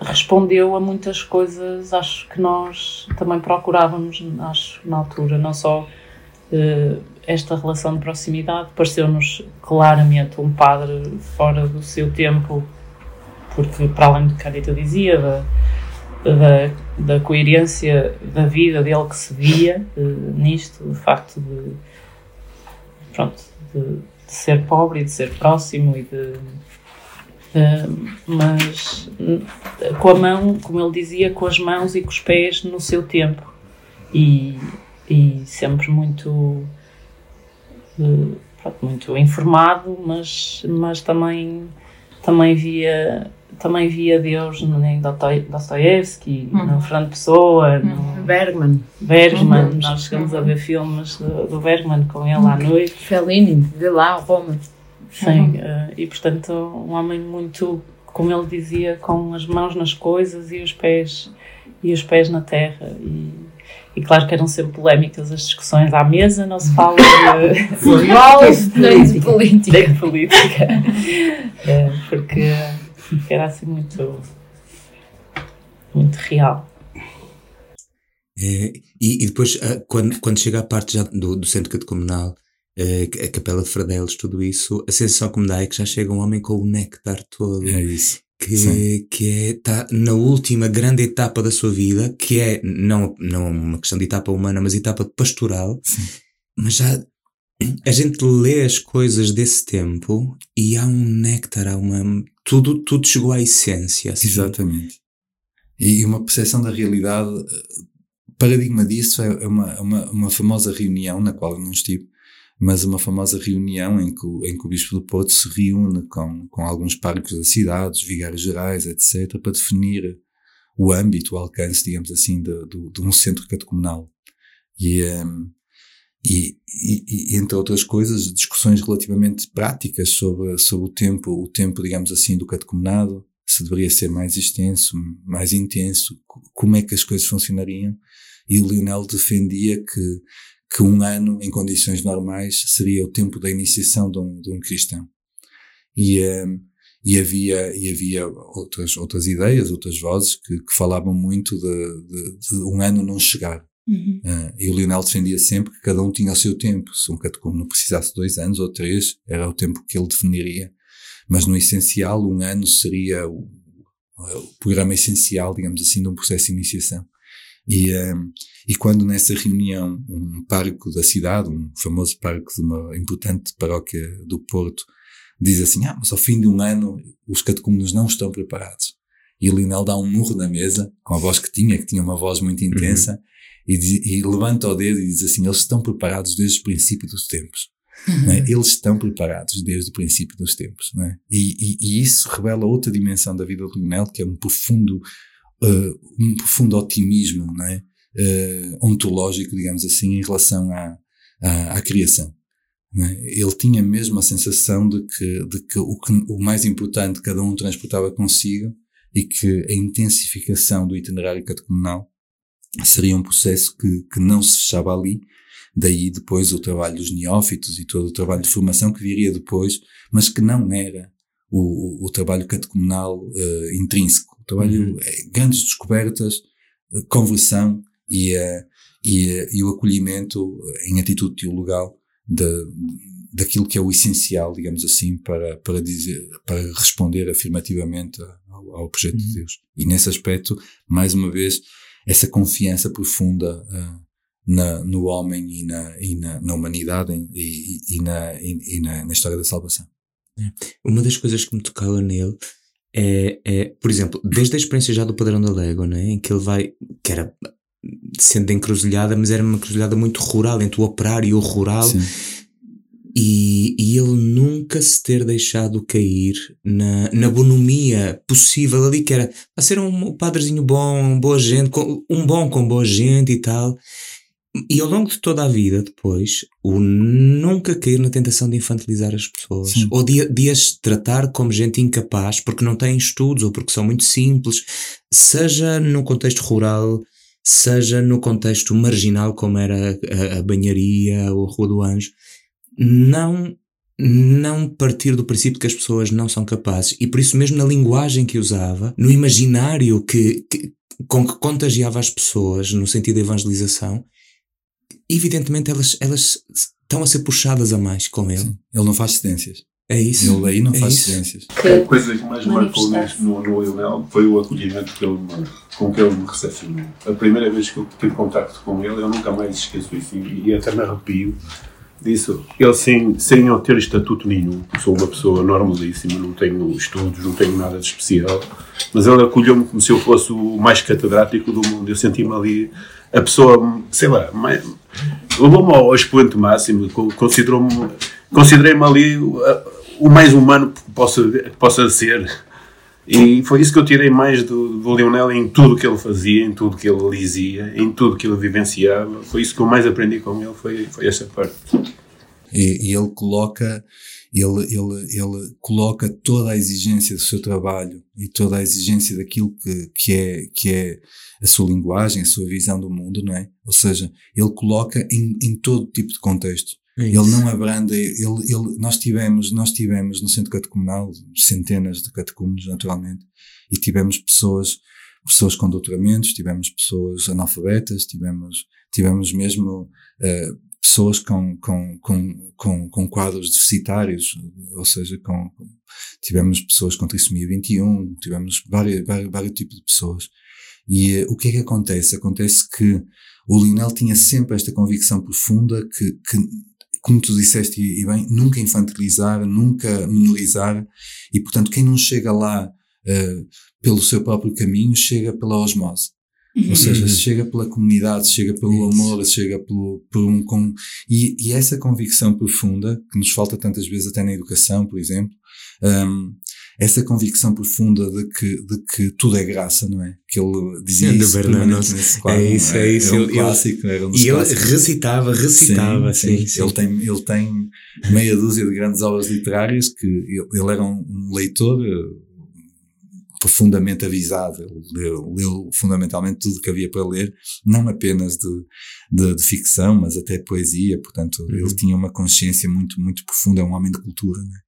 respondeu a muitas coisas, acho que nós também procurávamos, acho, na altura, não só uh, esta relação de proximidade, pareceu-nos claramente um padre fora do seu tempo, porque para além do que a Rita dizia, da, da, da, coerência da vida dele que se via uh, nisto, o facto de, pronto, de, de, ser pobre e de ser próximo e de Uh, mas com a mão, como ele dizia, com as mãos e com os pés no seu tempo e, e sempre muito uh, pronto, muito informado, mas, mas também também via também via Deus no, em Dostoevsky, uhum. no Fernando Pessoa, no uhum. Bergman. Bergman, uhum. nós chegamos a ver filmes do, do Bergman com ele à noite. Fellini, de lá, Roma. Sim, uh, e portanto, um homem muito, como ele dizia, com as mãos nas coisas e os pés, e os pés na terra. E, e claro que eram sempre polémicas as discussões à mesa, não se fala de futebol, nem de política. Nem de política. é, porque, porque era assim muito, muito real. É, e, e, depois, quando, quando chega a parte já do, do centro catecumenal, a Capela de Fradelos, tudo isso, a sensação que me dá é que já chega um homem com o néctar todo. É isso. Que, que é, está na última grande etapa da sua vida, que é não, não uma questão de etapa humana, mas etapa pastoral. Sim. Mas já a gente lê as coisas desse tempo e há um néctar, há uma. Tudo, tudo chegou à essência. Assim. Exatamente. E uma percepção da realidade. Paradigma disso é uma, uma, uma famosa reunião na qual eu não estive, mas uma famosa reunião em que, em que o Bispo do Porto se reúne com, com alguns párocos da cidade, os vigários gerais, etc., para definir o âmbito, o alcance, digamos assim, de, de, de um centro catecumenal. E, um, e, e, e, entre outras coisas, discussões relativamente práticas sobre, sobre o tempo, o tempo, digamos assim, do catecumenado, se deveria ser mais extenso, mais intenso, como é que as coisas funcionariam. E o Lionel defendia que que um ano, em condições normais, seria o tempo da iniciação de um, de um cristão. E, um, e havia, e havia outras, outras ideias, outras vozes que, que falavam muito de, de, de, um ano não chegar. Uhum. Uh, e o Lionel defendia sempre que cada um tinha o seu tempo. Se um catecúmeno precisasse de dois anos ou três, era o tempo que ele definiria. Mas no essencial, um ano seria o, o programa essencial, digamos assim, de um processo de iniciação. E, um, e quando nessa reunião um pároco da cidade, um famoso pároco de uma importante paróquia do Porto, diz assim, ah, mas ao fim de um ano os catecúmenos não estão preparados. E o Linel dá um murro na mesa, com a voz que tinha, que tinha uma voz muito intensa, uhum. e, diz, e, levanta o dedo e diz assim, eles estão preparados desde o princípio dos tempos. Uhum. É? Eles estão preparados desde o princípio dos tempos. É? E, e, e, isso revela outra dimensão da vida do Linel, que é um profundo uh, um profundo otimismo é? uh, ontológico, digamos assim, em relação à, à, à criação. É? Ele tinha mesmo a sensação de que, de que, o, que o mais importante cada um transportava consigo e que a intensificação do itinerário catecumenal seria um processo que, que não se fechava ali, daí depois o trabalho dos neófitos e todo o trabalho de formação que viria depois, mas que não era o, o, o trabalho catecumenal uh, intrínseco trabalho, uhum. é, grandes descobertas, eh, conversão e, uh, e, e o acolhimento em atitude teologal de, daquilo que é o essencial, digamos assim, para, para, dizer, para responder afirmativamente ao, ao projeto uhum. de Deus. E nesse aspecto, mais uma vez, essa confiança profunda uh, na, no homem e na, e na, na humanidade e, e, e, na, e, na, na história da salvação. É. Uma das coisas que me tocava nele é, é, por exemplo, desde a experiência já do Padrão da Légua, né, em que ele vai, que era sendo encruzilhada, mas era uma encruzilhada muito rural, entre o operário e o rural, e, e ele nunca se ter deixado cair na, na bonomia possível ali, que era a ser um padrezinho bom, boa gente, um bom com boa gente e tal. E ao longo de toda a vida, depois, o nunca cair na tentação de infantilizar as pessoas. Sim. Ou de, de, as tratar como gente incapaz porque não têm estudos ou porque são muito simples, seja no contexto rural, seja no contexto marginal, como era a, a banharia ou a Rua do Anjo. Não não partir do princípio que as pessoas não são capazes. E por isso mesmo na linguagem que usava, no imaginário que, que com que contagiava as pessoas, no sentido da evangelização, evidentemente elas, elas estão a ser puxadas a mais com ele. Sim. Ele não faz cedências. É isso. Ele aí não é faz isso. cedências. A coisa que mais marcou no, no Lionel foi o acolhimento que ele, com que ele me recepcionou. A primeira vez que eu tive contacto com ele, eu nunca mais esqueço isso e, e até me arrepio disso. Ele, sem, sem eu ter estatuto nenhum, sou uma pessoa normalíssima, não tenho estudos, não tenho nada de especial, mas ele acolheu-me como se eu fosse o mais catedrático do mundo. Eu senti-me ali a pessoa, sei lá, mais, levou-me ao expoente máximo, considerou-me, considerei-me ali o, o mais humano que possa, que possa ser. E foi isso que eu tirei mais do, do Lionel em tudo que ele fazia, em tudo que ele dizia, em tudo que ele vivenciava. Foi isso que eu mais aprendi com ele, foi, foi essa parte. E, e ele coloca ele, ele, ele coloca toda a exigência do seu trabalho e toda a exigência daquilo que, que, é, que é a sua linguagem, a sua visão do mundo, não é? Ou seja, ele coloca em, em todo tipo de contexto. É ele não abranda, ele, ele, nós tivemos, nós tivemos no centro catecumenal centenas de catecúmenos, naturalmente, e tivemos pessoas, pessoas com doutoramentos, tivemos pessoas analfabetas, tivemos, tivemos mesmo uh, pessoas com, com, com, com, com quadros deficitários, ou seja, com, tivemos pessoas com trissomia 21, tivemos vários, vários, vários tipos de pessoas. E uh, o que é que acontece? Acontece que o Lionel tinha sempre esta convicção profunda que, que como tu disseste e bem, nunca infantilizar, nunca menorizar, e portanto quem não chega lá uh, pelo seu próprio caminho, chega pela osmose. Uhum. Ou seja, chega pela comunidade, chega pelo Isso. amor, chega pelo, por um, com, e, e, essa convicção profunda, que nos falta tantas vezes até na educação, por exemplo, um, essa convicção profunda de que, de que tudo é graça, não é? Que ele dizia sim, isso permanentemente quadro. É isso, é, é isso. É um clássico, era um E ele clássicos. recitava, recitava, sim, sim, sim, Ele, tem, ele tem meia dúzia de grandes obras literárias que ele, ele era um, um leitor eh, profundamente avisado, ele leu, leu, fundamentalmente tudo que havia para ler, não apenas de, de, de ficção, mas até poesia, portanto uhum. ele tinha uma consciência muito, muito profunda, é um homem de cultura, né?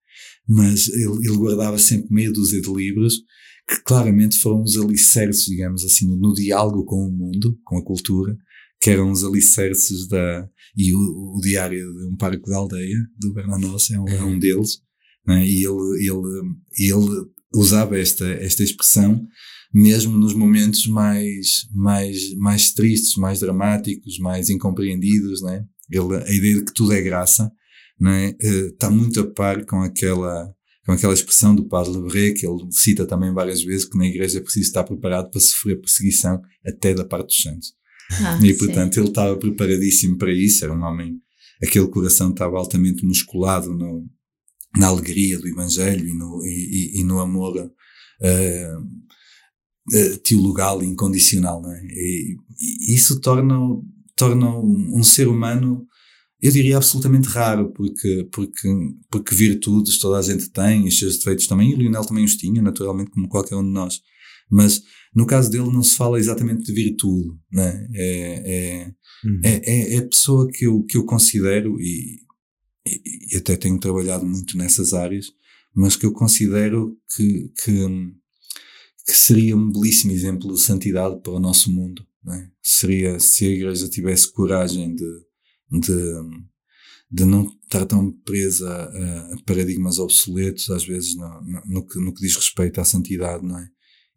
mas ele, ele guardava sempre meia dúzia de livros que claramente foram os alicerces, digamos assim, no diálogo com o mundo, com a cultura, que eram os alicerces da. E o, o Diário de um Parque da Aldeia, do Bernanos, é um, é um deles. Né? E ele, ele, ele usava esta, esta expressão mesmo nos momentos mais, mais, mais tristes, mais dramáticos, mais incompreendidos. Né? Ele, a ideia de que tudo é graça não é? está muito a par com aquela, com aquela expressão do Padre Lebré, que ele cita também várias vezes, que na igreja é preciso estar preparado para sofrer perseguição até da parte dos santos. Ah, e portanto sim. ele estava preparadíssimo para isso, era um homem, aquele coração estava altamente musculado no, na alegria do Evangelho e no, e, e, no amor uh, uh, teologal e incondicional. Não é? e, e isso torna, torna um, ser humano eu diria absolutamente raro, porque, porque, porque virtudes toda a gente tem, os seus defeitos também, e o Lionel também os tinha, naturalmente, como qualquer um de nós. Mas no caso dele não se fala exatamente de virtude, né? é, é, uhum. é, é, é, a pessoa que eu, que eu considero, e, e, até tenho trabalhado muito nessas áreas, mas que eu considero que, que, que seria um belíssimo exemplo de santidade para o nosso mundo. Né? Seria se a Igreja tivesse coragem de de, de não estar tão presa a, a paradigmas obsoletos, às vezes, no, no, no, que, no que diz respeito à santidade, não é?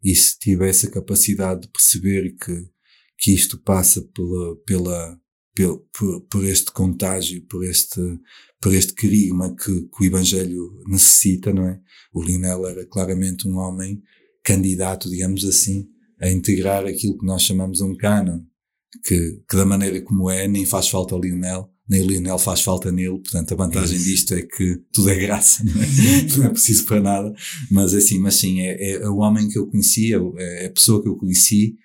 E se tivesse a capacidade de perceber que, que isto passa pela, pela, pela por, por, este contágio, por este, por este querigma que, que o Evangelho necessita, não é? O Lionel era claramente um homem candidato, digamos assim, a integrar aquilo que nós chamamos um cânon, que, que, da maneira como é, nem faz falta ao Lionel, nem o Lionel faz falta nele, portanto a vantagem é disto é que tudo é graça, não é, não é preciso para nada, mas assim, mas sim, é, é, o homem que eu conhecia, é, é a pessoa que eu conheci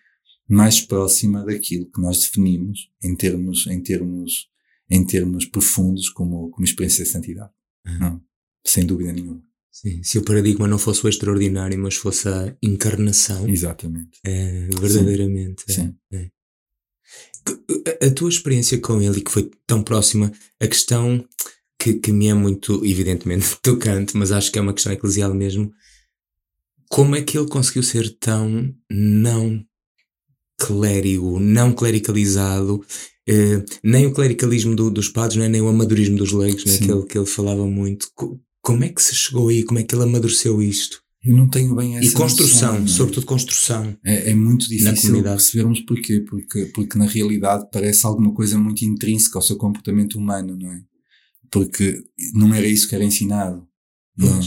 mais próxima daquilo que nós definimos em termos, em termos, em termos profundos como, como experiência de santidade. Uhum. Não, sem dúvida nenhuma. Sim, se o paradigma não fosse o extraordinário, mas fosse a encarnação. Exatamente. É, verdadeiramente. Sim. É, é. A tua experiência com ele, que foi tão próxima, a questão que que, que me é muito, evidentemente, tocante, mas acho que é uma questão eclesial mesmo. Como é que ele conseguiu ser tão não clérigo, não clericalizado, eh, nem o clericalismo do, dos padres, é? nem o amadorismo dos leigos, né? que, ele, que ele falava muito. Como é que se chegou aí? Como é que ele amadureceu isto? Eu não tenho bem essa E construção, noção, é? sobretudo construção. É, é muito difícil percebermos porquê, porque, porque na realidade parece alguma coisa muito intrínseca ao seu comportamento humano, não é? Porque não era isso que era ensinado. Não.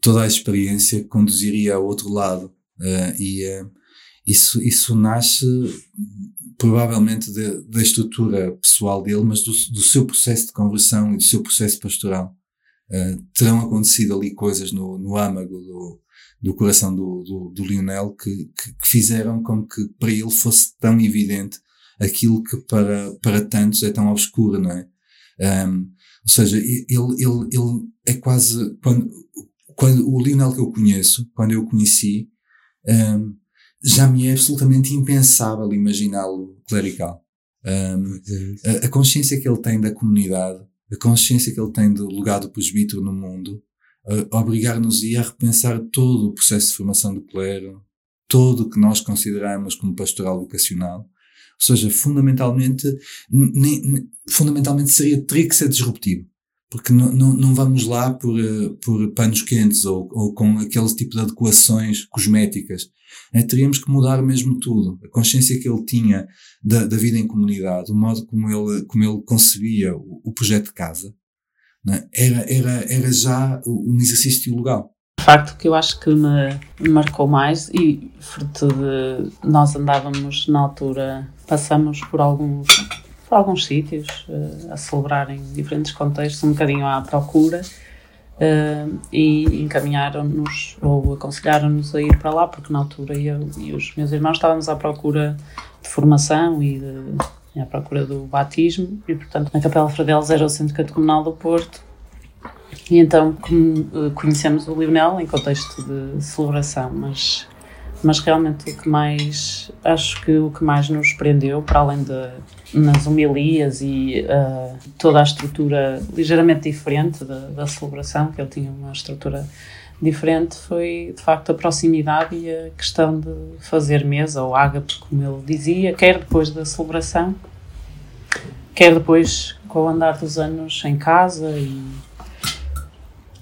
Toda a experiência conduziria ao outro lado. Uh, e uh, isso, isso nasce provavelmente da estrutura pessoal dele, mas do, do, seu processo de conversão e do seu processo pastoral. Uh, terão acontecido ali coisas no, no âmago do, do coração do, do, do Lionel que, que, que, fizeram com que para ele fosse tão evidente aquilo que para, para tantos é tão obscuro, não é? Um, ou seja, ele, ele, ele é quase, quando, quando o Lionel que eu conheço, quando eu o conheci, um, já me é absolutamente impensável imaginá-lo clerical. Um, a, a, consciência que ele tem da comunidade, a consciência que ele tem do lugar do presbítero no mundo, obrigar-nos a repensar todo o processo de formação do clero, todo o que nós consideramos como pastoral vocacional. Ou seja, fundamentalmente, fundamentalmente seria, teria que ser disruptivo porque não, não, não vamos lá por, eh, por panos quentes ou, ou com aquele tipo de adequações cosméticas. É, teríamos que mudar mesmo tudo. A consciência que ele tinha da, da vida em comunidade, o modo como ele, como ele concebia o, o projeto de casa, é? era, era, era já um exercício teologal. O facto que eu acho que me marcou mais, e fruto de nós andávamos na altura, passamos por alguns por alguns sítios, uh, a celebrar em diferentes contextos, um bocadinho à procura, uh, e encaminharam-nos ou aconselharam-nos a ir para lá, porque na altura eu e os meus irmãos estávamos à procura de formação e de, à procura do batismo, e portanto na Capela Fradelos era o Centro Catecumenal do Porto, e então eh, conhecemos o Lionel em contexto de celebração, mas mas realmente o que mais acho que o que mais nos prendeu para além de nas homilias e uh, toda a estrutura ligeiramente diferente da, da, celebração que ele tinha uma estrutura diferente foi de facto a proximidade e a questão de fazer mesa ou ágape como ele dizia quer depois da celebração quer depois com o andar dos anos em casa e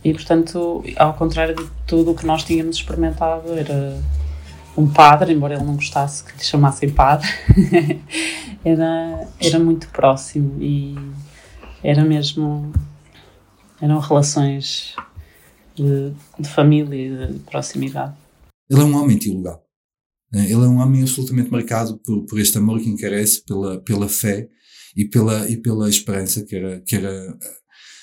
e portanto ao contrário de tudo o que nós tínhamos experimentado era um padre, embora ele não gostasse que lhe chamassem padre, era, era muito próximo e era mesmo. eram relações de, de família e de proximidade. Ele é um homem teologal. Né? Ele é um homem absolutamente marcado por, por este amor que encarece, pela, pela fé e pela, e pela esperança, que era, que era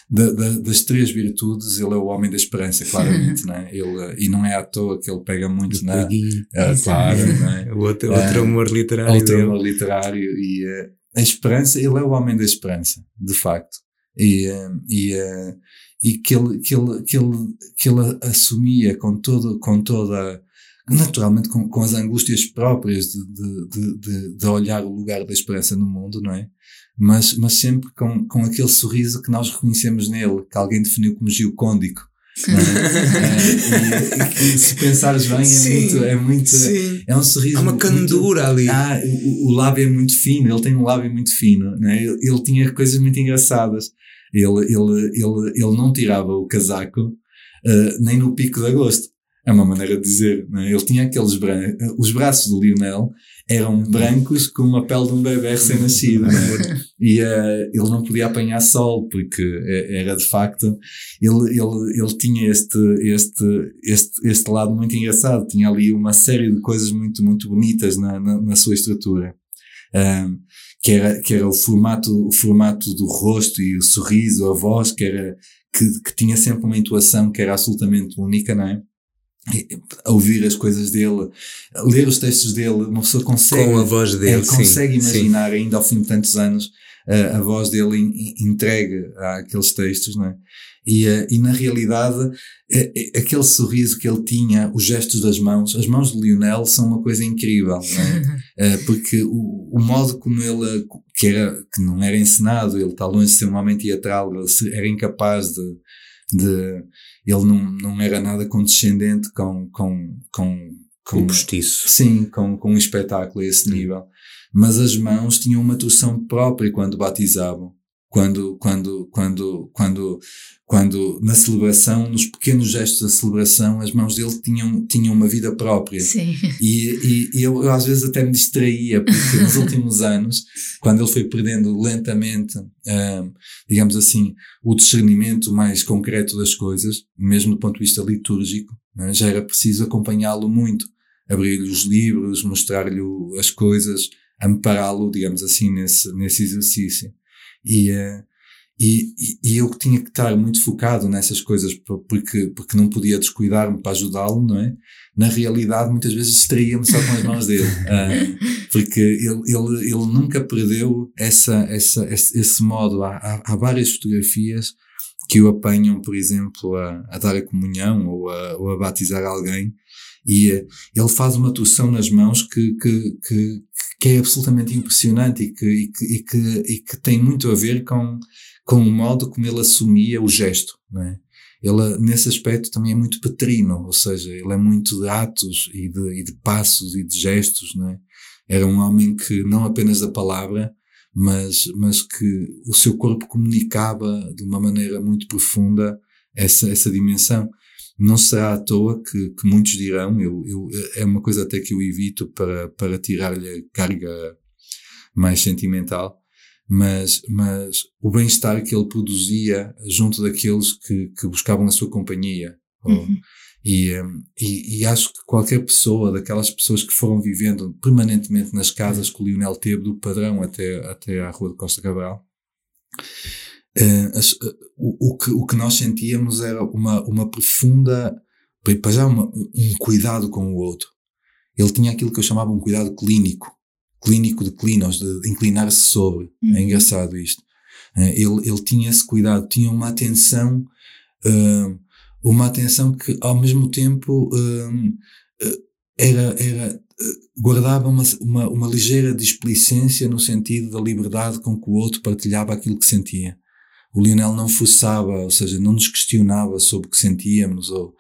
da, da, das três virtudes, ele é o homem da esperança, claramente, né? ele, e não é à toa que ele pega muito na. É, claro, né? outro, outro amor literário. Outro dele. amor literário, e uh, a esperança, ele é o homem da esperança, de facto. E, uh, e, uh, e que, ele, que, ele, que, ele, que ele assumia com, todo, com toda naturalmente com, com as angústias próprias de, de, de, de, olhar o lugar da esperança no mundo, não é? Mas, mas sempre com, com aquele sorriso que nós reconhecemos nele, que alguém definiu como geocôndico. É? é, e, e, se pensares bem, é sim, muito, é muito, é um sorriso. Há uma candura muito, ali. Ah, o, o, lábio é muito fino, ele tem um lábio muito fino, né? ele, ele tinha coisas muito engraçadas. Ele, ele, ele, ele não tirava o casaco uh, nem no pico de agosto. É uma maneira de dizer. Né? Ele tinha aqueles brancos. Os braços do Lionel eram brancos com uma pele de um bebê recém-nascido. Né? E uh, ele não podia apanhar sol, porque eh, era de facto. Ele, ele, ele tinha este, este, este, este lado muito engraçado. Tinha ali uma série de coisas muito, muito bonitas na, na, na sua estrutura. Um, que era, que era o formato, o formato do rosto e o sorriso, a voz, que era, que, que tinha sempre uma intuação que era absolutamente única, não é? A ouvir as coisas dele, ler os textos dele, uma pessoa consegue, Com a voz dele, consegue sim, imaginar sim. ainda ao fim de tantos anos a, a voz dele entregue àqueles textos, não é? E, uh, e na realidade, é, é, aquele sorriso que ele tinha, os gestos das mãos, as mãos de Lionel são uma coisa incrível, é? porque o, o, modo como ele, que, era, que não era ensinado, ele está longe de ser um homem teatral, ele era incapaz de, de ele não, não era nada condescendente com, com, com, com o postiço. Sim, com, com um espetáculo a esse nível. Mas as mãos tinham uma torção própria quando batizavam quando, quando, quando, quando, quando na celebração, nos pequenos gestos da celebração, as mãos dele tinham, tinham uma vida própria. Sim. E, e, eu, eu, às vezes até me distraía, porque nos últimos anos, quando ele foi perdendo lentamente, um, digamos assim, o discernimento mais concreto das coisas, mesmo do ponto de vista litúrgico, né, já era preciso acompanhá-lo muito, abrir-lhe os livros, mostrar-lhe as coisas, ampará-lo, digamos assim, nesse, nesse exercício. E, uh, e, e, eu tinha que estar muito focado nessas coisas porque, porque não podia descuidar-me para ajudá-lo, não é? Na realidade, muitas vezes distraía-me só com as mãos dele. Uh, porque ele, ele, ele nunca perdeu essa, essa, esse, esse modo. Há, há, há, várias fotografias que o apanham, por exemplo, a, a dar a comunhão ou a, ou a batizar alguém e uh, ele faz uma torção nas mãos que, que, que, que é absolutamente impressionante e que, e que, e que, e que tem muito a ver com, com o modo como ele assumia o gesto, não é? Ele, nesse aspecto, também é muito petrino, ou seja, ele é muito de atos e de, e de passos e de gestos, não é? Era um homem que, não apenas da palavra, mas, mas que o seu corpo comunicava de uma maneira muito profunda essa, essa dimensão. Não será à toa que, que muitos dirão, eu, eu, é uma coisa até que eu evito para, para tirar-lhe a carga mais sentimental, mas, mas o bem-estar que ele produzia junto daqueles que, que buscavam a sua companhia. Uhum. E, e, e, acho que qualquer pessoa, daquelas pessoas que foram vivendo permanentemente nas casas que o Lionel teve, do padrão até, até à Rua de Costa Cabral, o, o, que, o que nós sentíamos era uma, uma profunda, para já uma, um cuidado com o outro. Ele tinha aquilo que eu chamava um cuidado clínico, clínico de clinos, de inclinar-se sobre. É uhum. É engraçado isto. Uh, ele, ele tinha esse cuidado, tinha uma atenção, uma atenção que ao mesmo tempo era, era guardava uma, uma, uma ligeira displicência no sentido da liberdade com que o outro partilhava aquilo que sentia o Lionel não forçava, ou seja, não nos questionava sobre o que sentíamos, ou,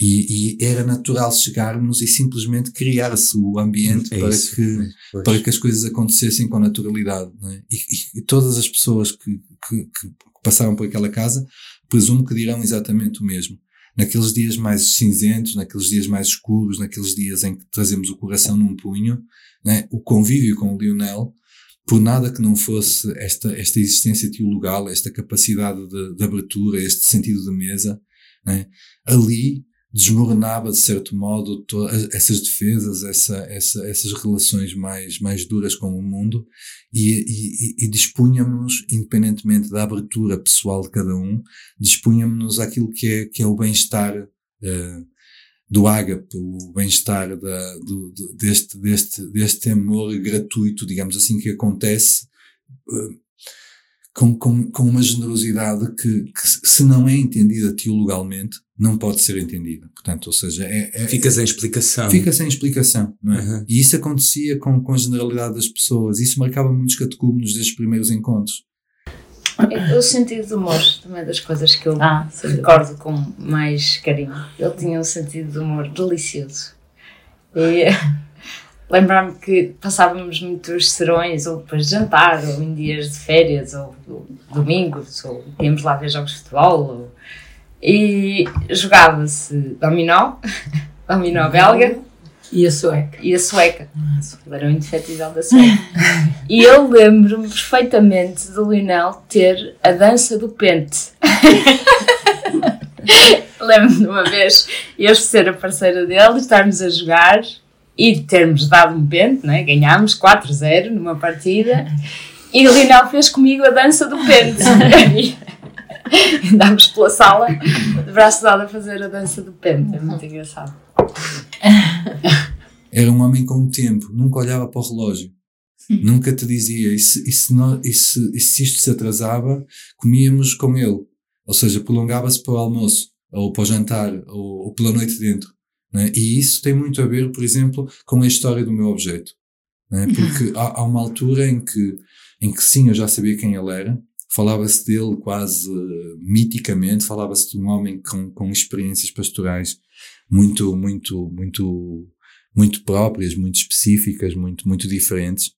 e, e era natural chegarmos e simplesmente criar-se o ambiente é para, isso, que, é, para que as coisas acontecessem com naturalidade. É? E, e, todas as pessoas que, que, que, passaram por aquela casa, presumo que dirão exatamente o mesmo. Naqueles dias mais cinzentos, naqueles dias mais escuros, naqueles dias em que trazemos o coração num punho, né? o convívio com o Lionel por nada que não fosse esta, esta existência teologal, esta capacidade de, de abertura, este sentido de mesa, né? ali desmoronava de certo modo todas essas defesas, essa, essa, essas relações mais, mais duras com o mundo e, e, e dispunhamos, independentemente da abertura pessoal de cada um, dispunhamos àquilo que é, que é o bem-estar uh, do ágape, o bem-estar da, do, deste, deste, deste amor gratuito, digamos assim, que acontece uh, com, com, com uma generosidade que, que, se não é entendida teologalmente, não pode ser entendida. Portanto, ou seja, é, é fica sem explicação. Fica sem explicação, não é? Uhum. E isso acontecia com, com a generalidade das pessoas. Isso marcava muitos catecúmenos destes primeiros encontros. O sentido do humor também é das coisas que eu ah, recordo com mais carinho. Ele tinha um sentido de humor delicioso. E lembrar-me que passávamos muitos serões, ou depois de jantar, ou em dias de férias, ou, ou domingos, ou íamos lá ver jogos de futebol. Ou, e jogava-se dominó, dominó belga e a sueca. E a sueca. Ele era o indefetível da sueca. e eu lembro-me perfeitamente do Lionel ter a dança do pente. Lembro-me de uma vez eu ser a parceira dele, estarmos a jogar e termos dado um pente, né? ganhámos 4-0 numa partida e o Lionel fez comigo a dança do pente. Andámos pela sala de braço dado a fazer a dança do pente, é muito engraçado. Era um homem com o tempo, nunca olhava para o relógio. Nunca te dizia, e se, e, se não, e, se, e se isto se atrasava, comíamos com ele. Ou seja, prolongava-se para o almoço, ou para o jantar, ou, ou pela noite dentro. É? E isso tem muito a ver, por exemplo, com a história do meu objeto. É? Porque há, há, uma altura em que, em que sim, eu já sabia quem ele era, falava-se dele quase uh, miticamente, falava-se de um homem com, com experiências pastorais muito, muito, muito, muito próprias, muito específicas, muito, muito diferentes.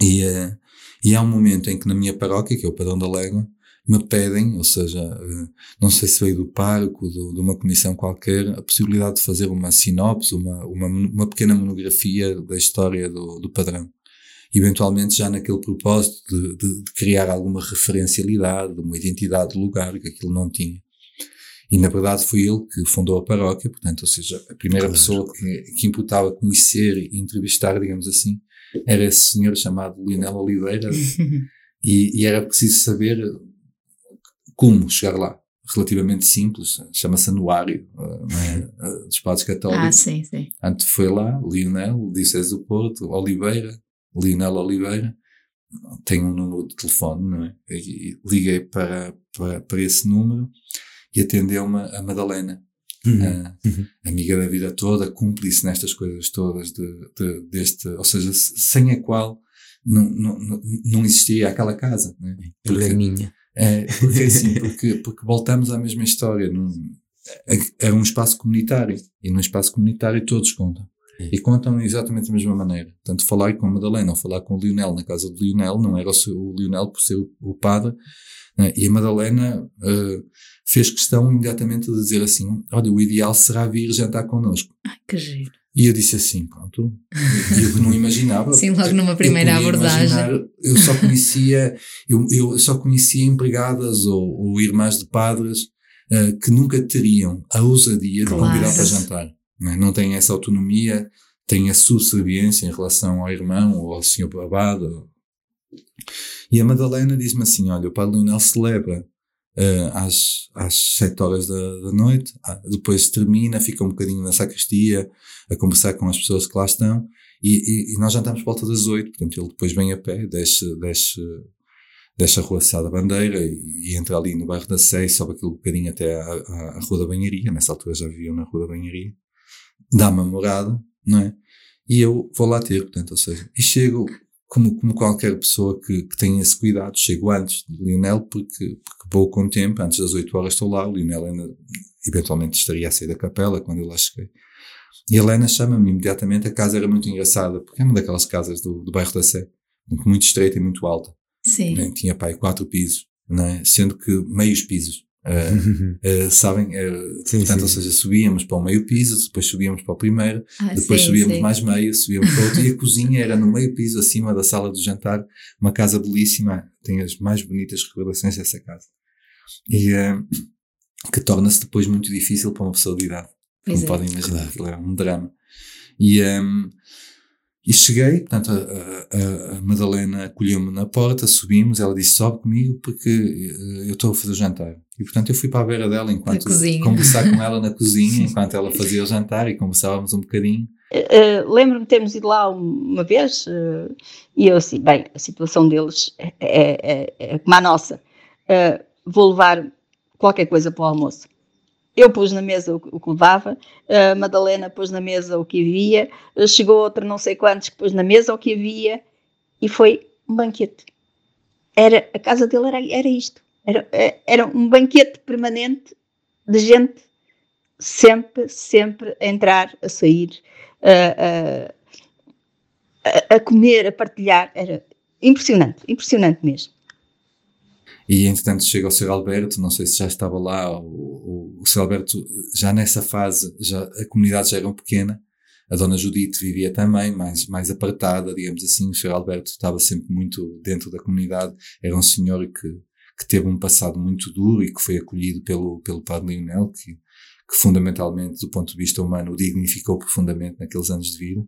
E, uh, e há um momento em que na minha paróquia, que é o Padrão da Légua, me pedem, ou seja, uh, não sei se veio do parco, do, de uma comissão qualquer, a possibilidade de fazer uma sinopse, uma, uma, uma pequena monografia da história do, do padrão. Eventualmente já naquele propósito de, de, de criar alguma referencialidade, uma identidade de lugar que aquilo não tinha. E na verdade foi ele que fundou a paróquia, portanto, ou seja, a primeira claro. pessoa que, que imputava conhecer e entrevistar, digamos assim, era esse senhor chamado Lionel Oliveira. e, e, era preciso saber como chegar lá. Relativamente simples, chama-se anuário é? dos padres católicos. Ah, sim, sim. Antes foi lá, Lionel, disse do Porto, Oliveira, Lionel Oliveira, tem um número de telefone, não é? E liguei para, para, para esse número e atendeu-me a Madalena, uhum. A, uhum. amiga da vida toda, cúmplice nestas coisas todas de, de, deste, ou seja, sem a qual não, não, não existia aquela casa. Não é? Porque, é minha. É, porque assim, porque, porque voltamos à mesma história. Num, é, é um espaço comunitário e no espaço comunitário todos contam. E contam exatamente da mesma maneira. Tanto falar com a Madalena ou falar com o Lionel na casa do Lionel, não era o, seu, o Lionel por ser o, o padre, né? e a Madalena uh, fez questão imediatamente de dizer assim: Olha, o ideal será vir jantar connosco. Ai, que giro. E eu disse assim: Pronto. Eu que não imaginava. Sim, logo numa primeira abordagem. Eu só conhecia, eu, eu só conhecia empregadas ou, ou irmãs de padres uh, que nunca teriam a ousadia claro. de convidar para jantar. Não, é? não têm essa autonomia, têm a subserviência em relação ao irmão ou ao senhor abado. E a Madalena diz-me assim: Olha, o Padre Leonel celebra uh, às, às sete horas da, da noite, ah, depois termina, fica um bocadinho na sacristia a conversar com as pessoas que lá estão, e, e, e nós jantamos por volta das oito, portanto ele depois vem a pé, desce, desce, desce a rua Sada Bandeira e, e, entra ali no bairro da Sé, sobe aquele bocadinho até à Rua da Banharia, nessa altura já viviam na Rua da Banharia, dá-me a morada, não é? E eu vou lá ter, portanto, ou seja, e chego como, como qualquer pessoa que, que tenha esse cuidado, chego antes de Lionel porque, porque vou com o tempo, antes das 8 horas estou lá, o Lionel ainda eventualmente estaria a sair da capela quando eu lá cheguei. E a Helena chama-me imediatamente, a casa era muito engraçada, porque é uma daquelas casas do, do bairro da Sé, muito estreita e muito alta. Sim. Né? Tinha pai quatro pisos, né? sendo que meios pisos. Uh, uh, sabem? Uh, sim, portanto, sim. ou seja, subíamos para o meio piso, depois subíamos para o primeiro, ah, depois sim, subíamos mais meio, subíamos para o outro, e a cozinha era no meio piso, acima da sala do jantar, uma casa belíssima, tem as mais bonitas recordações dessa casa. E que torna-se depois muito difícil para uma pessoa de idade, pois como é. podem imaginar, claro. é um drama. E, um, e cheguei, portanto, a, a, a Madalena acolheu-me na porta, subimos, ela disse: sobe comigo porque eu estou a fazer o jantar. E portanto eu fui para a beira dela enquanto conversar com ela na cozinha, enquanto ela fazia o jantar e conversávamos um bocadinho. Uh, Lembro-me de termos ido lá uma vez uh, e eu assim, bem, a situação deles é, é, é, é como a nossa. vou levar qualquer coisa para o almoço. Eu pus na mesa o, o que levava, a Madalena pôs na mesa o que havia, chegou outra não sei quantos que pôs na mesa o que havia e foi um banquete. Era, a casa dele era, era isto. Era, era um banquete permanente de gente sempre, sempre a entrar, a sair, a, a, a comer, a partilhar. Era impressionante, impressionante mesmo. E entretanto chega o Sr. Alberto, não sei se já estava lá, o, o, o Sr. Alberto, já nessa fase, já, a comunidade já era pequena, a Dona Judite vivia também, mais, mais apartada, digamos assim, o Sr. Alberto estava sempre muito dentro da comunidade, era um senhor que, que teve um passado muito duro e que foi acolhido pelo, pelo Padre Lionel, que, que fundamentalmente, do ponto de vista humano, o dignificou profundamente naqueles anos de vida.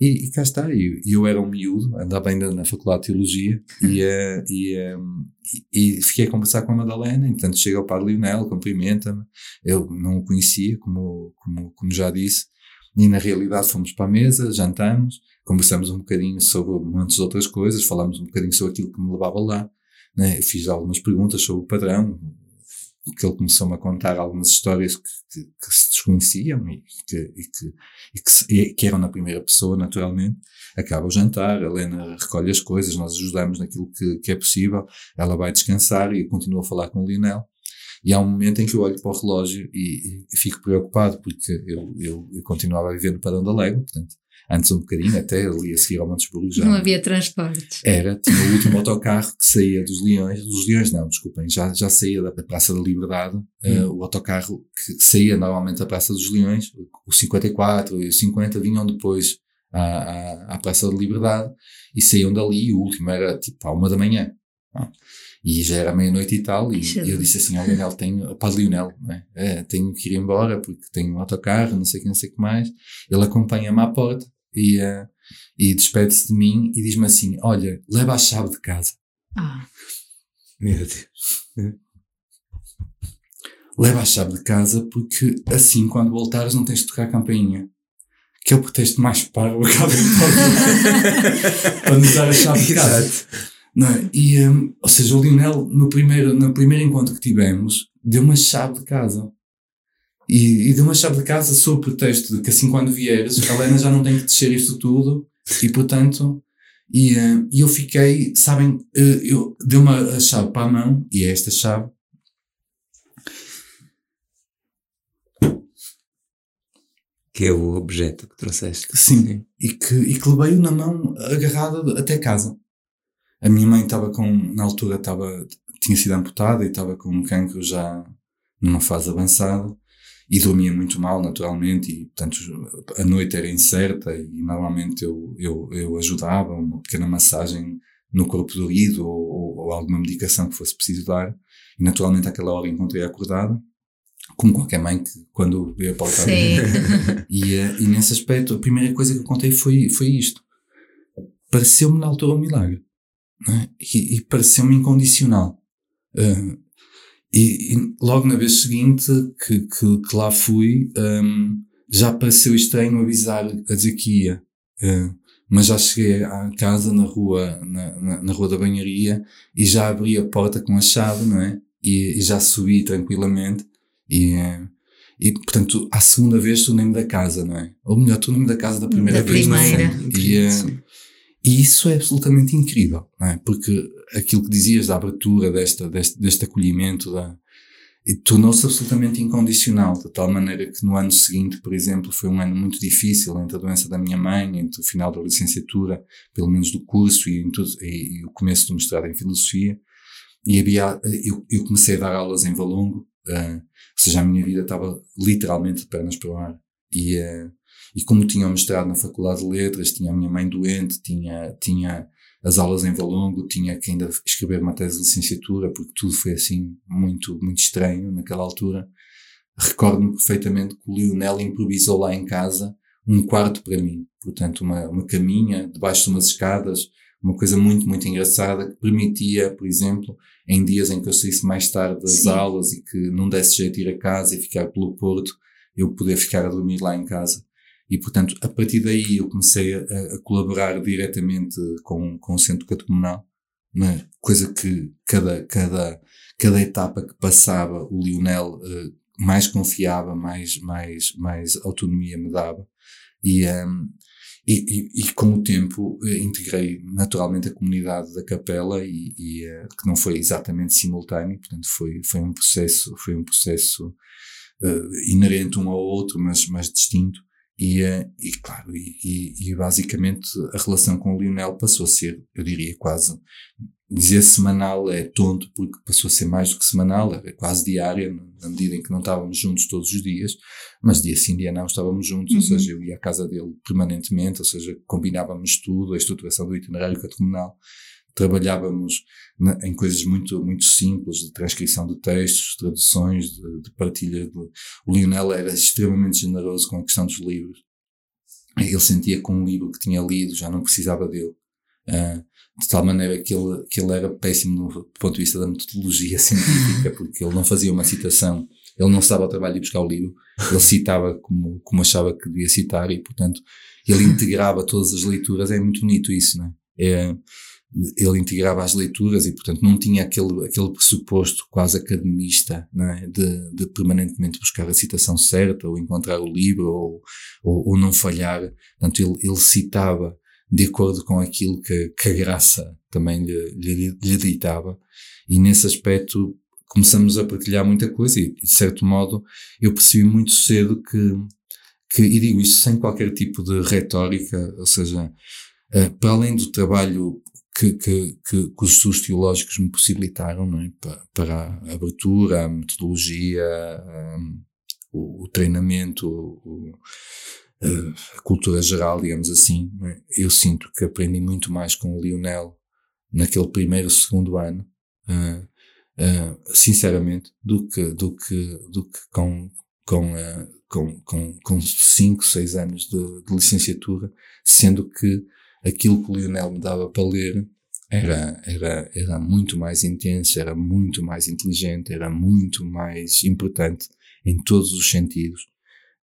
E, e cá está, eu, eu era um miúdo, andava ainda na Faculdade de Teologia e, uh, e, um, e, e, fiquei a conversar com a Madalena, entanto chega o Padre Lionel, cumprimenta-me, eu não o conhecia, como, como, como já disse, e na realidade fomos para a mesa, jantamos, conversamos um bocadinho sobre muitas outras coisas, falámos um bocadinho sobre aquilo que me levava lá, né? fiz algumas perguntas sobre o padrão, que ele começou-me a contar algumas histórias que, que, que se desconheciam e, que, e, e e que, eram na primeira pessoa, naturalmente. Acaba o jantar, a Helena recolhe as coisas, nós ajudamos naquilo que, é possível, ela vai descansar e continua a falar com o Lionel. E há um momento em que eu olho para o relógio e fico preocupado porque eu, eu, eu, continuava a viver no Padrão da Lego, portanto, antes um bocadinho, até ali a seguir ao Montesburgo já. Não havia transporte. Era, tinha o último autocarro que saía dos Leões, dos Leões não, desculpem, já, já saía da Praça da Liberdade, hum. uh, o autocarro que saía normalmente da Praça dos Leões, o 54 e o 50 vinham depois à, à, à Praça da Liberdade e saíam dali e o último era tipo à uma da manhã. E já era meia-noite e tal, e, e eu disse assim ao Lionel, tenho, para Lionel, né? é, tenho que ir embora porque tenho um autocarro, não sei o que, não sei o que mais. Ele acompanha-me à porta e, uh, e despede-se de mim e diz-me assim, olha, leva a chave de casa. Ah. Meu Deus. leva a chave de casa porque assim quando voltares não tens de tocar a campainha. Que é o pretexto mais parvo para nos dar a chave de casa. Exato. Não é? E, um, ou seja, o Lionel, no primeiro, no primeiro encontro que tivemos, deu uma chave de casa. E, e deu uma chave de casa sob o pretexto de que assim quando vieres, a Helena já não tem que descer isto tudo, e portanto, e, uh, eu fiquei, sabem, uh, eu dei uma chave para a mão, e é esta chave. Que é o objeto que trouxeste. Sim, Sim. E, que, e que levei na mão agarrada até casa. A minha mãe estava com, na altura estava, tinha sido amputada e estava com um cancro já numa fase avançada e dormia muito mal, naturalmente, e portanto a noite era incerta e normalmente eu, eu, eu ajudava, uma pequena massagem no corpo dorido ou, ou, alguma medicação que fosse preciso dar. E naturalmente àquela hora encontrei-a acordada, como qualquer mãe que quando veio a pautar. e, eh, e nesse aspecto, a primeira coisa que eu contei foi, foi isto. Pareceu-me na altura um milagre. Né? E, e pareceu-me incondicional. Uh, e, e, logo na vez seguinte que, que, que lá fui, um, já pareceu estranho avisar, a dizer que ia. Uh, mas já cheguei à casa na rua, na, na, na, rua da banharia e já abri a porta com a chave, não é? E, e já subi tranquilamente e, uh, e portanto, à segunda vez tornei-me da casa, não é? Ou melhor, tornei-me da casa da primeira da vez. Primeira. E, e isso é absolutamente incrível, não é? Porque aquilo que dizias da abertura desta, deste, deste acolhimento da, tornou-se absolutamente incondicional, de tal maneira que no ano seguinte, por exemplo, foi um ano muito difícil entre a doença da minha mãe, entre o final da licenciatura, pelo menos do curso, e, e, e o começo do mestrado em filosofia. E havia, eu, eu comecei a dar aulas em Valongo, uh, ou seja, a minha vida estava literalmente de pernas para o ar. E, uh, e como tinha mestrado na Faculdade de Letras, tinha a minha mãe doente, tinha, tinha as aulas em Valongo, tinha que ainda escrever uma tese de licenciatura, porque tudo foi assim muito, muito estranho naquela altura. Recordo-me perfeitamente que o Lionel improvisou lá em casa um quarto para mim. Portanto, uma, uma caminha debaixo de umas escadas, uma coisa muito, muito engraçada que permitia, por exemplo, em dias em que eu saísse mais tarde das Sim. aulas e que não desse jeito de ir a casa e ficar pelo Porto, eu poder ficar a dormir lá em casa. E, portanto, a partir daí eu comecei a, a colaborar diretamente com, com o Centro Catecumenal, né? coisa que cada, cada, cada etapa que passava o Lionel uh, mais confiava, mais, mais, mais autonomia me dava. E, um, ehm, e, e, e, com o tempo uh, integrei naturalmente a comunidade da capela e, e uh, que não foi exatamente simultâneo, portanto foi, foi um processo, foi um processo inerente um ao outro, mas, mas distinto. E, eh, e claro, e, e, basicamente a relação com o Lionel passou a ser, eu diria, quase, dizer semanal é tonto, porque passou a ser mais do que semanal, era quase diária, na medida em que não estávamos juntos todos os dias, mas dia sim, dia não estávamos juntos, uhum. ou seja, eu ia à casa dele permanentemente, ou seja, combinávamos tudo, a estruturação do itinerário catecumenal, trabalhávamos na, em coisas muito, muito simples, de transcrição de textos, traduções, de, de partilha. De, o Lionel era extremamente generoso com a questão dos livros. Ele sentia que um livro que tinha lido já não precisava dele. Uh, de tal maneira que ele, que ele era péssimo do ponto de vista da metodologia científica, porque ele não fazia uma citação, ele não estava ao trabalho de buscar o livro, ele citava como, como achava que devia citar e, portanto, ele integrava todas as leituras. É muito bonito isso, não é? é ele integrava as leituras e, portanto, não tinha aquele, aquele pressuposto quase academista é? de, de, permanentemente buscar a citação certa ou encontrar o livro ou, ou, ou não falhar. Portanto, ele, ele, citava de acordo com aquilo que, que a graça também lhe, lhe, lhe ditava. E nesse aspecto começamos a partilhar muita coisa e, de certo modo, eu percebi muito cedo que, que e digo isto sem qualquer tipo de retórica, ou seja, Uh, para além do trabalho que, que, que, que, os estudos teológicos me possibilitaram é? para, para, a abertura, a metodologia, um, o, o, treinamento, o, a cultura geral, digamos assim. É? Eu sinto que aprendi muito mais com o Lionel naquele primeiro, segundo ano, uh, uh, sinceramente, do que, do que, do que com, com, uh, com, com, com cinco, seis anos de, de licenciatura, sendo que aquilo que o Lionel me dava para ler era, era, era muito mais intenso, era muito mais inteligente, era muito mais importante em todos os sentidos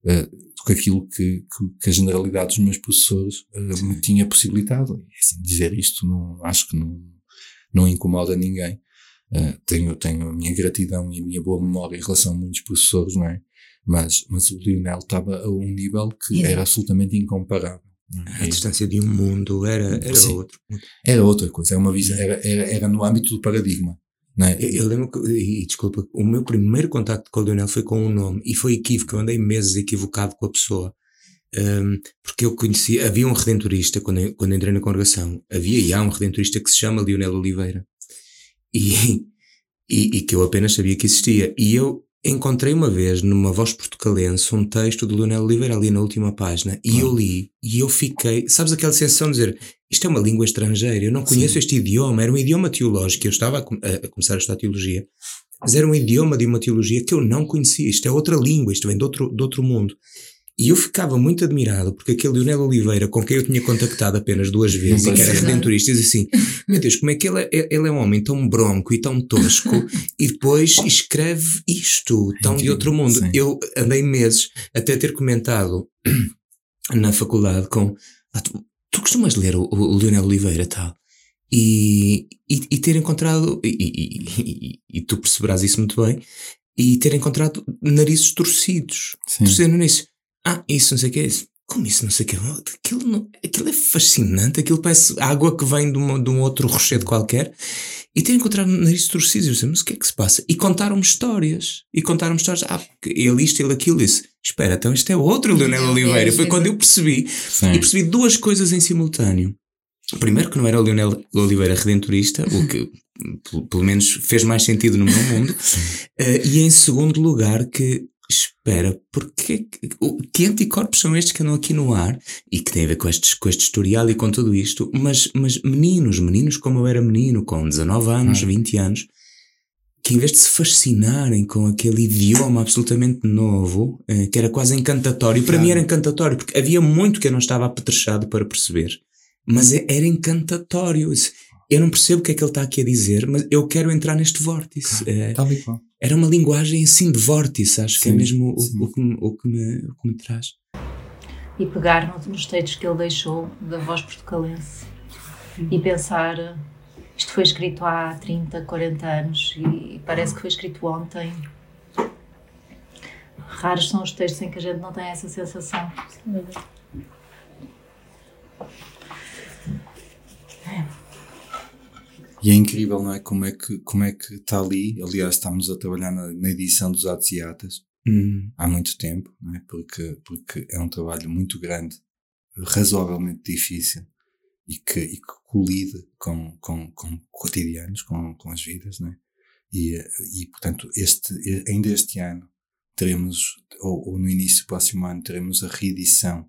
uh, do que aquilo que, que, que, a generalidade dos meus professores uh, me tinha possibilitado. Assim, dizer isto não, acho que não, não incomoda ninguém. Uh, tenho, tenho a minha gratidão e a minha boa memória em relação a muitos professores, não é? Mas, mas o Lionel estava a um nível que era absolutamente incomparável. A distância de um mundo era, era Sim. outro. Era outra coisa, era uma visão, era, era, era no âmbito do paradigma. É? eu, eu lembro que, e desculpa, o meu primeiro contacto com o Lionel foi com um nome e foi equívoco, eu andei meses equivocado com a pessoa. Um, porque eu conheci, havia um redentorista quando, quando entrei na congregação, havia e há um redentorista que se chama Lionel Oliveira e, e, e que eu apenas sabia que existia. E eu encontrei uma vez numa voz portucalense um texto de Leonel Oliveira ali na última página e eu li e eu fiquei, sabes aquela sensação de dizer isto é uma língua estrangeira, eu não conheço Sim. este idioma, era um idioma teológico, eu estava a, a, começar a estudar teologia, mas era um idioma de uma teologia que eu não conhecia, isto é outra língua, isto vem de outro, de outro mundo. E eu ficava muito admirado porque aquele Leonel Oliveira, com quem eu tinha contactado apenas duas vezes e que era redentorista, diz assim: Meu Deus, como é que ele é, ele é um homem tão bronco e tão tosco e depois escreve isto, tão de outro mundo. Sim. Eu andei meses até ter comentado na faculdade com. Ah, tu, tu, costumas ler o, o Leonel Oliveira tal? E, e, e ter encontrado, e, e, e, tu perceberás isso muito bem, e ter encontrado narizes torcidos. Torcendo nisso ah, isso não sei o que é isso. Como isso não sei o que aquilo, não, aquilo é fascinante, aquilo parece água que vem de, uma, de um outro rochedo qualquer. E ter encontrado nariz torcido, eu disse, mas o que é que se passa? E contaram-me histórias. E contaram-me histórias. Ah, ele isto, ele aquilo. Disse, espera, então isto é outro Leonel Oliveira. Foi quando eu percebi. Sim. E percebi duas coisas em simultâneo. Primeiro que não era o Leonel Oliveira redentorista, o que pelo menos fez mais sentido no meu mundo. Uh, e em segundo lugar que espera, porque que anticorpos são estes que andam aqui no ar e que têm a ver com, estes, com este historial e com tudo isto, mas, mas meninos, meninos como eu era menino, com 19 anos, 20 ah. anos, que em vez de se fascinarem com aquele idioma absolutamente novo, eh, que era quase encantatório, para mim era encantatório, porque havia muito que eu não estava apetrechado para perceber, mas é, era encantatório. Eu não percebo o que é que ele está aqui a dizer, mas eu quero entrar neste vórtice. Claro, é, tal e qual era uma linguagem assim de vórtice, acho sim, que é mesmo o, o, que me, o, que me, o que me traz. E pegar nos textos que ele deixou da voz portucalense e pensar isto foi escrito há 30, 40 anos e parece que foi escrito ontem. Raros são os textos em que a gente não tem essa sensação. É. E é incrível, não é? Como é que, como é que está ali. Aliás, estamos a trabalhar na, na edição dos Atos e Atas uhum. há muito tempo, não é? Porque, porque é um trabalho muito grande, razoavelmente difícil e que, e que colide com, com, com cotidianos, com, com as vidas, não é? E, e portanto, este, ainda este ano teremos, ou, ou no início do próximo ano, teremos a reedição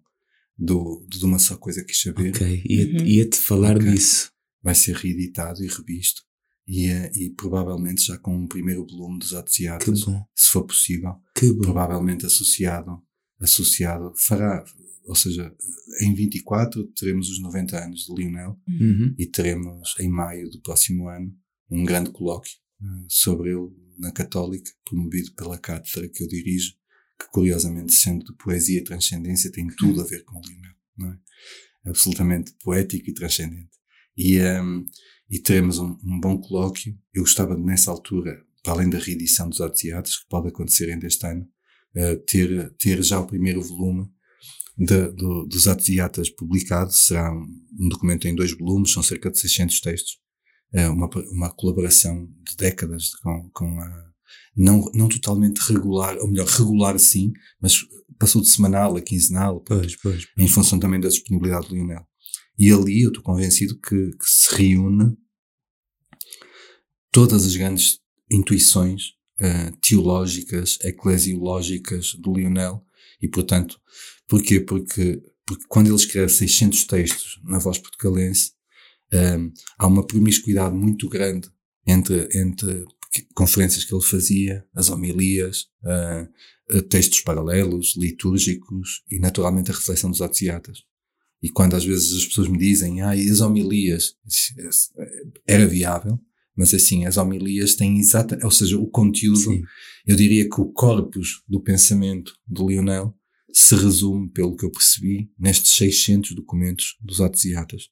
do, de uma só coisa que saber. Ok, ia-te uhum. falar okay. disso vai ser reeditado e revisto e, eh, e provavelmente já com um primeiro volume dos associados, se for possível, provavelmente associado, associado, fará, ou seja, em 24 teremos os 90 anos de Lionel uhum. e teremos em maio do próximo ano um grande colóquio uh, sobre ele na Católica, promovido pela cátedra que eu dirijo, que curiosamente sendo de poesia e transcendência tem tudo a ver com o Lionel, não é? Absolutamente poético e transcendente. E, um, e teremos um, um, bom colóquio. Eu gostava nessa altura, para além da reedição dos Odiatas, que pode acontecer ainda este ano, uh, ter, ter já o primeiro volume de, do, dos Odiatas publicado. Será um, um, documento em dois volumes, são cerca de 600 textos. Uh, uma, uma colaboração de décadas com, com a, não, não totalmente regular, ou melhor, regular sim, mas passou de semanal a quinzenal, pois, pois, pois. em função também da disponibilidade do Lionel. E ali eu estou convencido que, que, se reúne todas as grandes intuições uh, teológicas, eclesiológicas do Lionel. E, portanto, porquê? Porque, porque quando ele escreve 600 textos na voz portugalense, um, eh, há uma promiscuidade muito grande entre, entre conferências que ele fazia, as homilias, uh, textos paralelos, litúrgicos e naturalmente a reflexão dos atos E quando às vezes as pessoas me dizem, ah, e as homilias, era viável, mas assim, as homilias têm exata, ou seja, o conteúdo, Sim. eu diria que o corpus do pensamento de Lionel se resume, pelo que eu percebi, nestes 600 documentos dos atos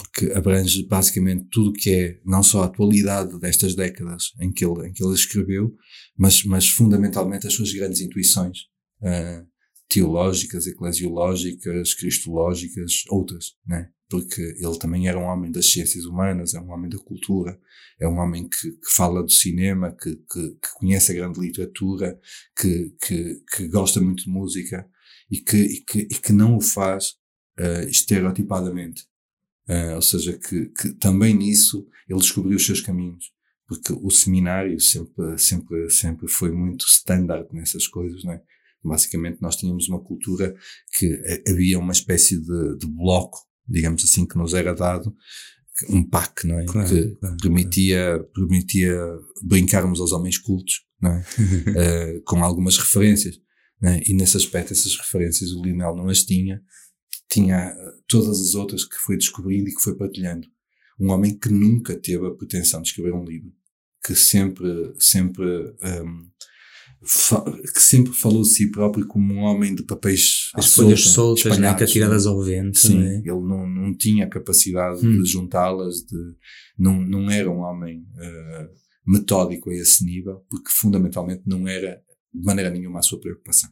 porque abrange basicamente tudo o que é não só a atualidade destas décadas em que ele, em que ele escreveu, mas, mas fundamentalmente as suas grandes intuições uh, teológicas, eclesiológicas, cristológicas, outras, né? Porque ele também era um homem das ciências humanas, é um homem da cultura, é um homem que, que fala do cinema, que, que, que, conhece a grande literatura, que, que, gosta muito de música e que, e que, e que não o faz uh, estereotipadamente Uh, ou seja, que, que, também nisso ele descobriu os seus caminhos, porque o seminário sempre, sempre, sempre foi muito standard nessas coisas, não é? Basicamente nós tínhamos uma cultura que havia uma espécie de, de bloco, digamos assim, que nos era dado, um pack, não é? Claro, que claro, permitia, claro. permitia brincarmos aos homens cultos, não é? uh, com algumas referências, é? E nesse aspecto, essas referências o Lionel não as tinha, tinha todas as outras que foi descobrindo e que foi partilhando. Um homem que nunca teve a pretensão de escrever um livro, que sempre, sempre, um, que sempre falou de si próprio como um homem de papéis As folhas soltas, né, que atiradas ao vento. Sim, né? ele não, não tinha a capacidade hum. de juntá-las, de, não, não era um homem uh, metódico a esse nível, porque fundamentalmente não era de maneira nenhuma a sua preocupação.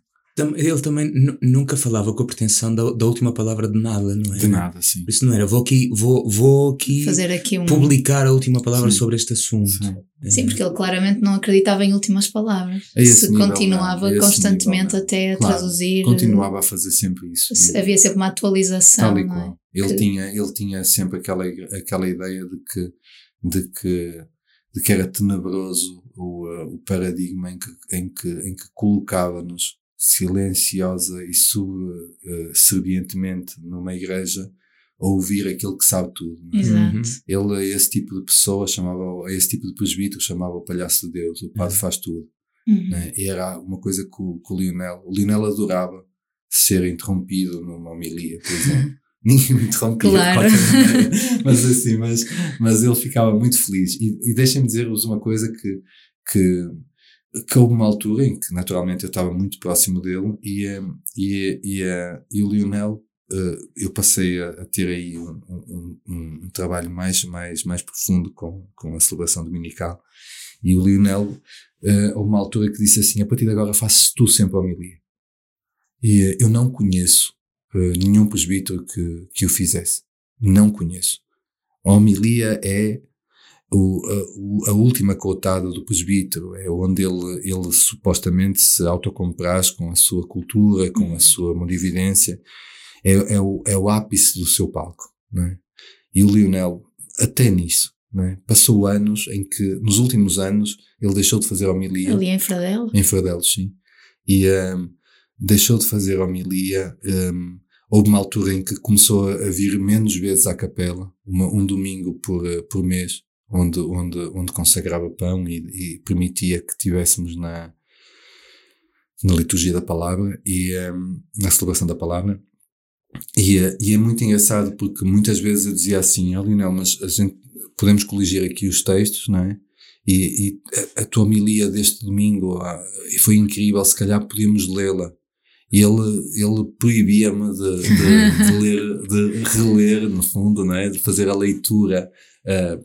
Ele também nunca falava com a pretensão da, da, última palavra de nada, não é? De nada, sim. Isso não era, vou aqui, vou, vou aqui, Fazer aqui um... publicar a última palavra sim. sobre este assunto. Sim. É. sim. porque ele claramente não acreditava em últimas palavras. Se nível, continuava não, constantemente nível, até a claro, traduzir. Continuava a fazer sempre isso. Havia sempre uma atualização. Tal e qual. É? Ele, que... tinha, ele tinha sempre aquela, aquela ideia de que, de que, de que era tenebroso o, uh, o paradigma em que, em que, em que colocava-nos silenciosa e subservientemente numa igreja a ouvir aquele que sabe tudo. É? Exato. Uhum. Ele a esse tipo de pessoa chamava, a esse tipo de presbítero chamava o palhaço de Deus, o padre uhum. faz tudo. Uhum. Né? E era uma coisa que o, que o Lionel, o Lionel adorava ser interrompido numa homilia, por exemplo. Ninguém me interrompia claro. mas assim, mas, mas ele ficava muito feliz. E, e deixem-me dizer-vos uma coisa que, que que houve uma altura em que naturalmente eu estava muito próximo dele e, eh, e, e, eh, e o Lionel uh, eu passei a, a, ter aí um, um, um, um, trabalho mais, mais, mais profundo com, com a celebração dominical. E o Lionel uh, houve uma altura que disse assim a partir de agora faço tu sempre a homilia. E uh, eu não conheço nenhum presbítero que, que o fizesse. Não conheço. A homilia é o, a, a, última cotada do presbítero é onde ele, ele supostamente se autocompraz com a sua cultura, com a sua modividência, é, é, o, é o ápice do seu palco. Não é? E o Lionel, até nisso, é? passou anos em que, nos últimos anos, ele deixou de fazer homilia. Ali em Fradel? Em Fradel, sim. E um, deixou de fazer homilia. Um, houve uma altura em que começou a vir menos vezes à capela, uma, um domingo por, por mês onde, onde, onde consagrava pão e, e permitia que tivéssemos na, na liturgia da palavra e um, na celebração da palavra. E, e, é muito engraçado porque muitas vezes eu dizia assim, oh Lionel, mas a gente podemos coligir aqui os textos, não é? E, e a, a tua homilia deste domingo ah, foi incrível, se calhar podíamos lê-la. ele, ele proibia-me de, de, de, ler, de reler, no fundo, não é? de fazer a leitura uh,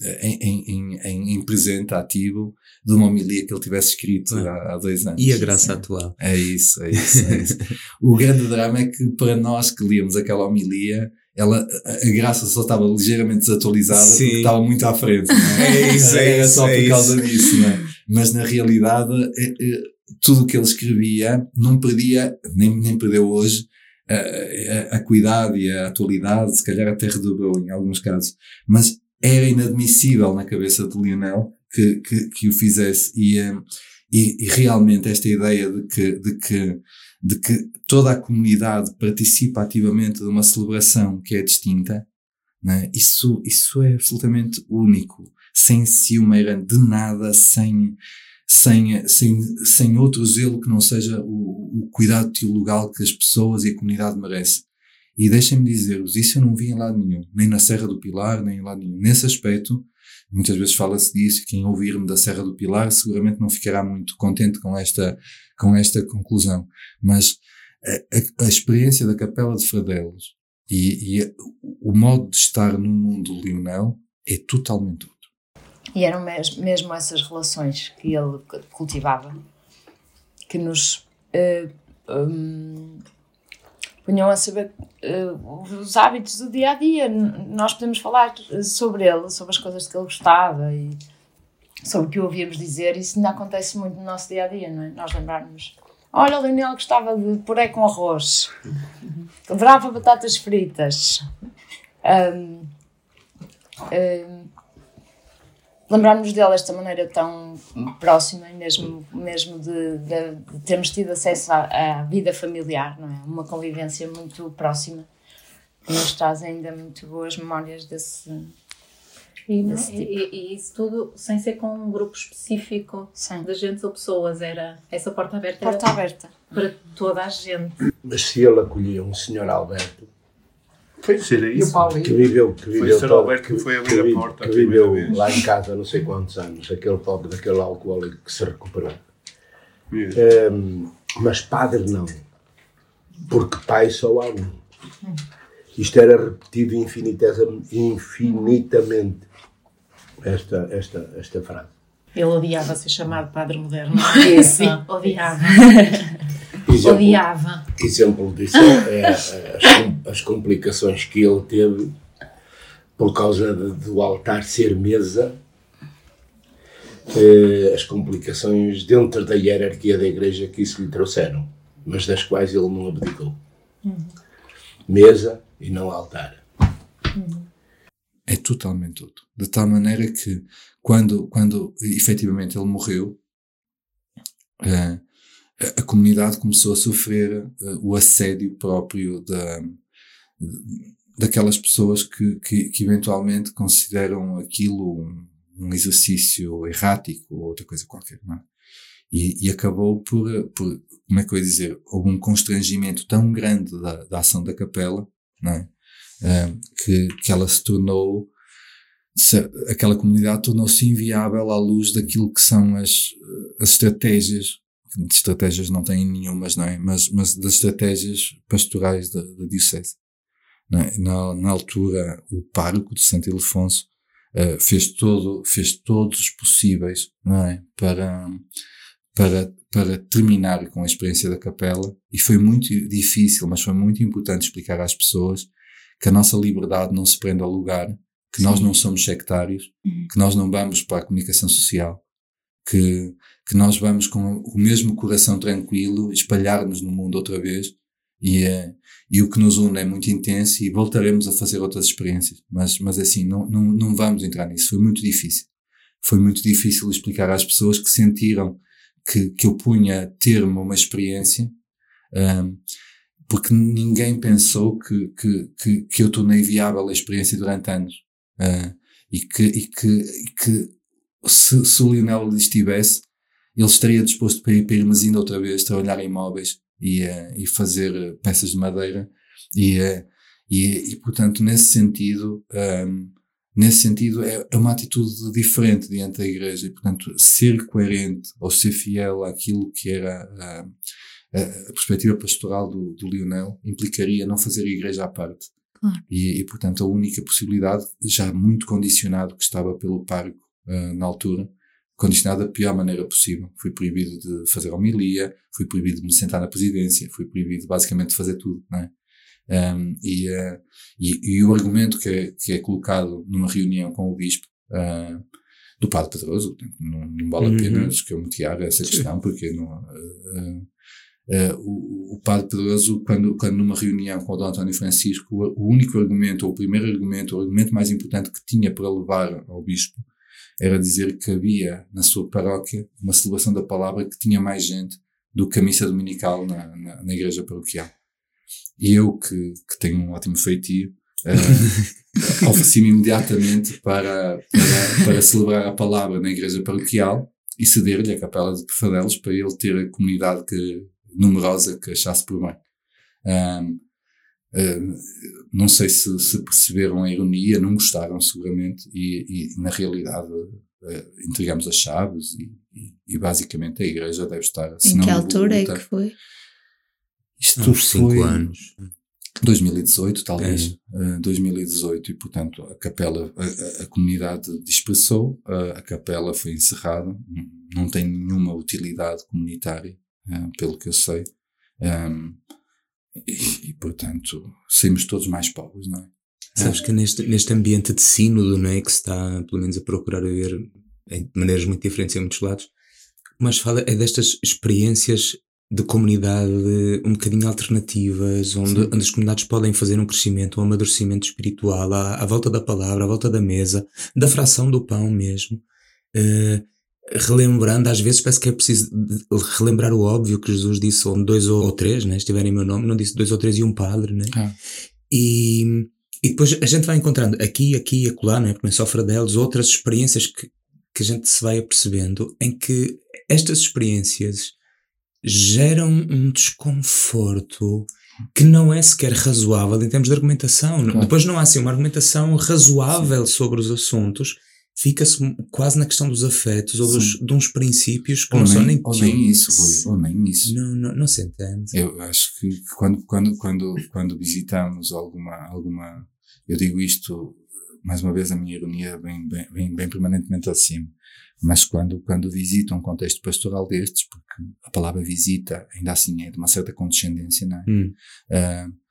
em, em, em, em, presente, ativo, de uma homilia que ele tivesse escrito ah. há, há, dois anos. E a graça Sim. atual. É isso, é isso, é isso. o grande drama é que para nós que líamos aquela homilia, ela, a graça só estava ligeiramente desatualizada Sim. porque estava muito à frente. É? é isso, é Era isso, só é por causa isso. disso, é? Mas na realidade, é, tudo o que ele escrevia não perdia, nem, nem perdeu hoje, a, a, a cuidado e a atualidade, se calhar até redobrou em alguns casos. Mas era inadmissível na cabeça de Lionel que, que, que o fizesse. E, e, e realmente esta ideia de que, de que de que toda a comunidade participa ativamente de uma celebração que é distinta, né? isso, isso é absolutamente único, sem ciumeira de nada, sem, sem, sem, sem outro zelo que não seja o, o cuidado teologal que as pessoas e a comunidade merecem. E deixem-me dizer-vos, isso eu não vi em lado nenhum, nem na Serra do Pilar, nem em lado nenhum. Nesse aspecto, muitas vezes fala-se disso, quem ouvir-me da Serra do Pilar seguramente não ficará muito contente com esta, com esta conclusão. Mas a, a, a experiência da Capela de Fradelos e, e o modo de estar no mundo Lionel é totalmente outro. E eram mesmo, essas relações que ele cultivava que nos uh, um, punham a saber uh, os hábitos do dia a dia. Nós podemos falar sobre ele, sobre as coisas que ele gostava e sobre o que ouvíamos dizer. Isso ainda acontece muito no nosso dia a dia, não é? Nós lembrarmos. Olha, o Leonel gostava de puré com arroz, adorava batatas fritas. Um, um, lembrarmos dele desta maneira tão próxima e mesmo, mesmo de, de, de termos tido acesso à, à, vida familiar, não é? Uma convivência muito próxima que nos traz ainda muito boas memórias desse. E, desse tipo. e, e, isso tudo sem ser com um grupo específico Sim. de gente ou pessoas, era essa porta aberta porta aberta para toda a gente. Mas se ele acolhia um senhor Alberto foi ser isso. Que viveu, que viveu foi todo, Alberto que, foi abrir que, a porta. Que viveu lá em casa não sei quantos anos, aquele pobre daquele alcoólico que se recuperou. Um, mas padre não. Porque pai só há um. Isto era repetido infinitamente, esta, esta, esta frase. Ele odiava ser chamado padre moderno. Sim, odiava. Exemplo, Odiava. Exemplo disso é, é as, as, complicações que ele teve por causa de, do altar ser mesa, eh, as complicações dentro da hierarquia da igreja que isso lhe trouxeram, mas das quais ele não abdicou. Uhum. Mesa e não altar. Uhum. É totalmente outro. De tal maneira que, quando, quando efetivamente ele morreu, uh, a comunidade começou a sofrer uh, o assédio próprio da, daquelas pessoas que, que, que eventualmente consideram aquilo um, um, exercício errático ou outra coisa qualquer, não é? E, e, acabou por, por, como é que eu ia dizer, houve um constrangimento tão grande da, da ação da capela, não é? Uh, que, que ela se tornou, aquela comunidade tornou-se inviável à luz daquilo que são as, as estratégias de estratégias não têm nenhumas, não é? Mas, mas das estratégias pastorais da, da Diocese. É? Na, na altura, o pároco de Santo Ildefonso uh, fez, todo, fez todos os possíveis, não é? Para, para, para terminar com a experiência da capela e foi muito difícil, mas foi muito importante explicar às pessoas que a nossa liberdade não se prende ao lugar, que Sim. nós não somos sectários, uhum. que nós não vamos para a comunicação social, que, que nós vamos com o mesmo coração tranquilo espalhar-nos no mundo outra vez e, é, e o que nos une é muito intenso e voltaremos a fazer outras experiências. Mas, mas assim, não, não, não vamos entrar nisso. Foi muito difícil. Foi muito difícil explicar às pessoas que sentiram que, que eu punha termo uma experiência, um, porque ninguém pensou que, que, que, que, eu tornei viável a experiência durante anos. Uh, e que, e que, e que se, se o Lionel estivesse, ele estaria disposto para ir para Irmesina outra vez, trabalhar em móveis e, uh, e fazer eh, peças de madeira. E, uh, e, e, portanto, nesse sentido, um, ehm, nesse sentido, é, é uma atitude diferente diante da igreja. E, portanto, ser coerente ou ser fiel àquilo que era a, a perspectiva pastoral do, do Lionel implicaria não fazer a igreja à parte. Claro. E, e, portanto, a única possibilidade, já muito condicionado que estava pelo parco na altura, condicionado da pior maneira possível. Fui proibido de fazer homilia, fui proibido de me sentar na presidência, fui proibido basicamente de fazer tudo, não é? Um, e, uh, e, e, o argumento que é, que é colocado numa reunião com o bispo uh, do Padre Pedroso, não, não vale a pena uhum. escamotear essa questão, porque não, uh, o, o, Padre Pedroso, quando, quando numa reunião com o Dom António Francisco, o, o único argumento, ou o primeiro argumento, o argumento mais importante que tinha para levar ao bispo, era dizer que havia na sua paróquia uma celebração da palavra que tinha mais gente do que a missa dominical na, na, na igreja paroquial. E eu, que, que tenho um ótimo feitio, uh, ofereci-me imediatamente para, para, para, celebrar a palavra na igreja paroquial e ceder-lhe a capela de Perfadelos para ele ter a comunidade que, numerosa que achasse por bem. Um, uh, não sei se, se, perceberam a ironia, não gostaram seguramente, e, e na realidade uh, entregamos as chaves e, e, e, basicamente a igreja deve estar. Em que altura é que foi? Isto Uns foi cinco anos. 2018, talvez. É. Uh, 2018, e portanto a capela, a, a comunidade dispersou, uh, a capela foi encerrada, não tem nenhuma utilidade comunitária, uh, pelo que eu sei. Um, e, e, portanto saímos todos mais pobres, não é? Sabes que neste, neste ambiente de sínodo, não é? Que se está, pelo menos, a procurar ver de maneiras muito diferentes em muitos lados, mas fala é destas experiências de comunidade um bocadinho alternativas, onde, onde, as comunidades podem fazer um crescimento, um amadurecimento espiritual à, à, volta da palavra, à volta da mesa, da fração do pão mesmo. Uh, relembrando, às vezes parece que é preciso relembrar o óbvio que Jesus disse, onde dois ou, três né, estiverem em meu nome, não disse dois ou três e um padre, né? Ah. E, e depois a gente vai encontrando aqui, aqui e acolá, não é? Porque não é só Fradelos, outras experiências que, que a gente se vai apercebendo em que estas experiências geram um desconforto que não é sequer razoável em termos de argumentação. Claro. Depois não há assim uma argumentação razoável Sim. sobre os assuntos. Fica-se quase na questão dos afetos ou dos, de uns princípios que ou não nem, são nem Ou nem isso, Rui, ou nem isso. Não, não, não se entende. Eu acho que quando, quando, quando, quando visitamos alguma, alguma. Eu digo isto, mais uma vez, a minha ironia vem, vem, vem, vem permanentemente acima mas quando, quando visita um contexto pastoral destes, porque a palavra visita ainda assim é de uma certa condescendência, não é? Hum. Uh,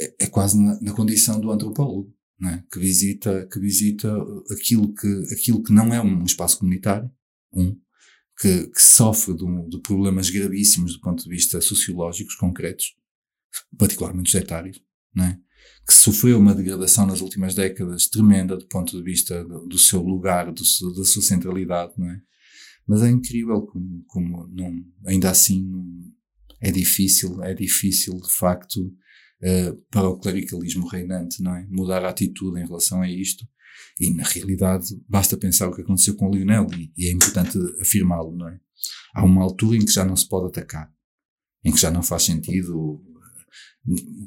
é, é, quase na, na, condição do antropólogo, não é? Que visita, que visita aquilo que, aquilo que não é um espaço comunitário, um, que, que sofre de, de problemas gravíssimos do ponto de vista sociológicos concretos, particularmente os etários, não é? que sofreu uma degradação nas últimas décadas tremenda do ponto de vista do, do seu lugar, do, da sua centralidade, não é? Mas é incrível como, como não, ainda assim é difícil, é difícil de facto uh, para o clericalismo reinante, não é? Mudar a atitude em relação a isto. E na realidade basta pensar o que aconteceu com Lionel e, e é importante afirmá-lo, não é? Há uma altura em que já não se pode atacar, em que já não faz sentido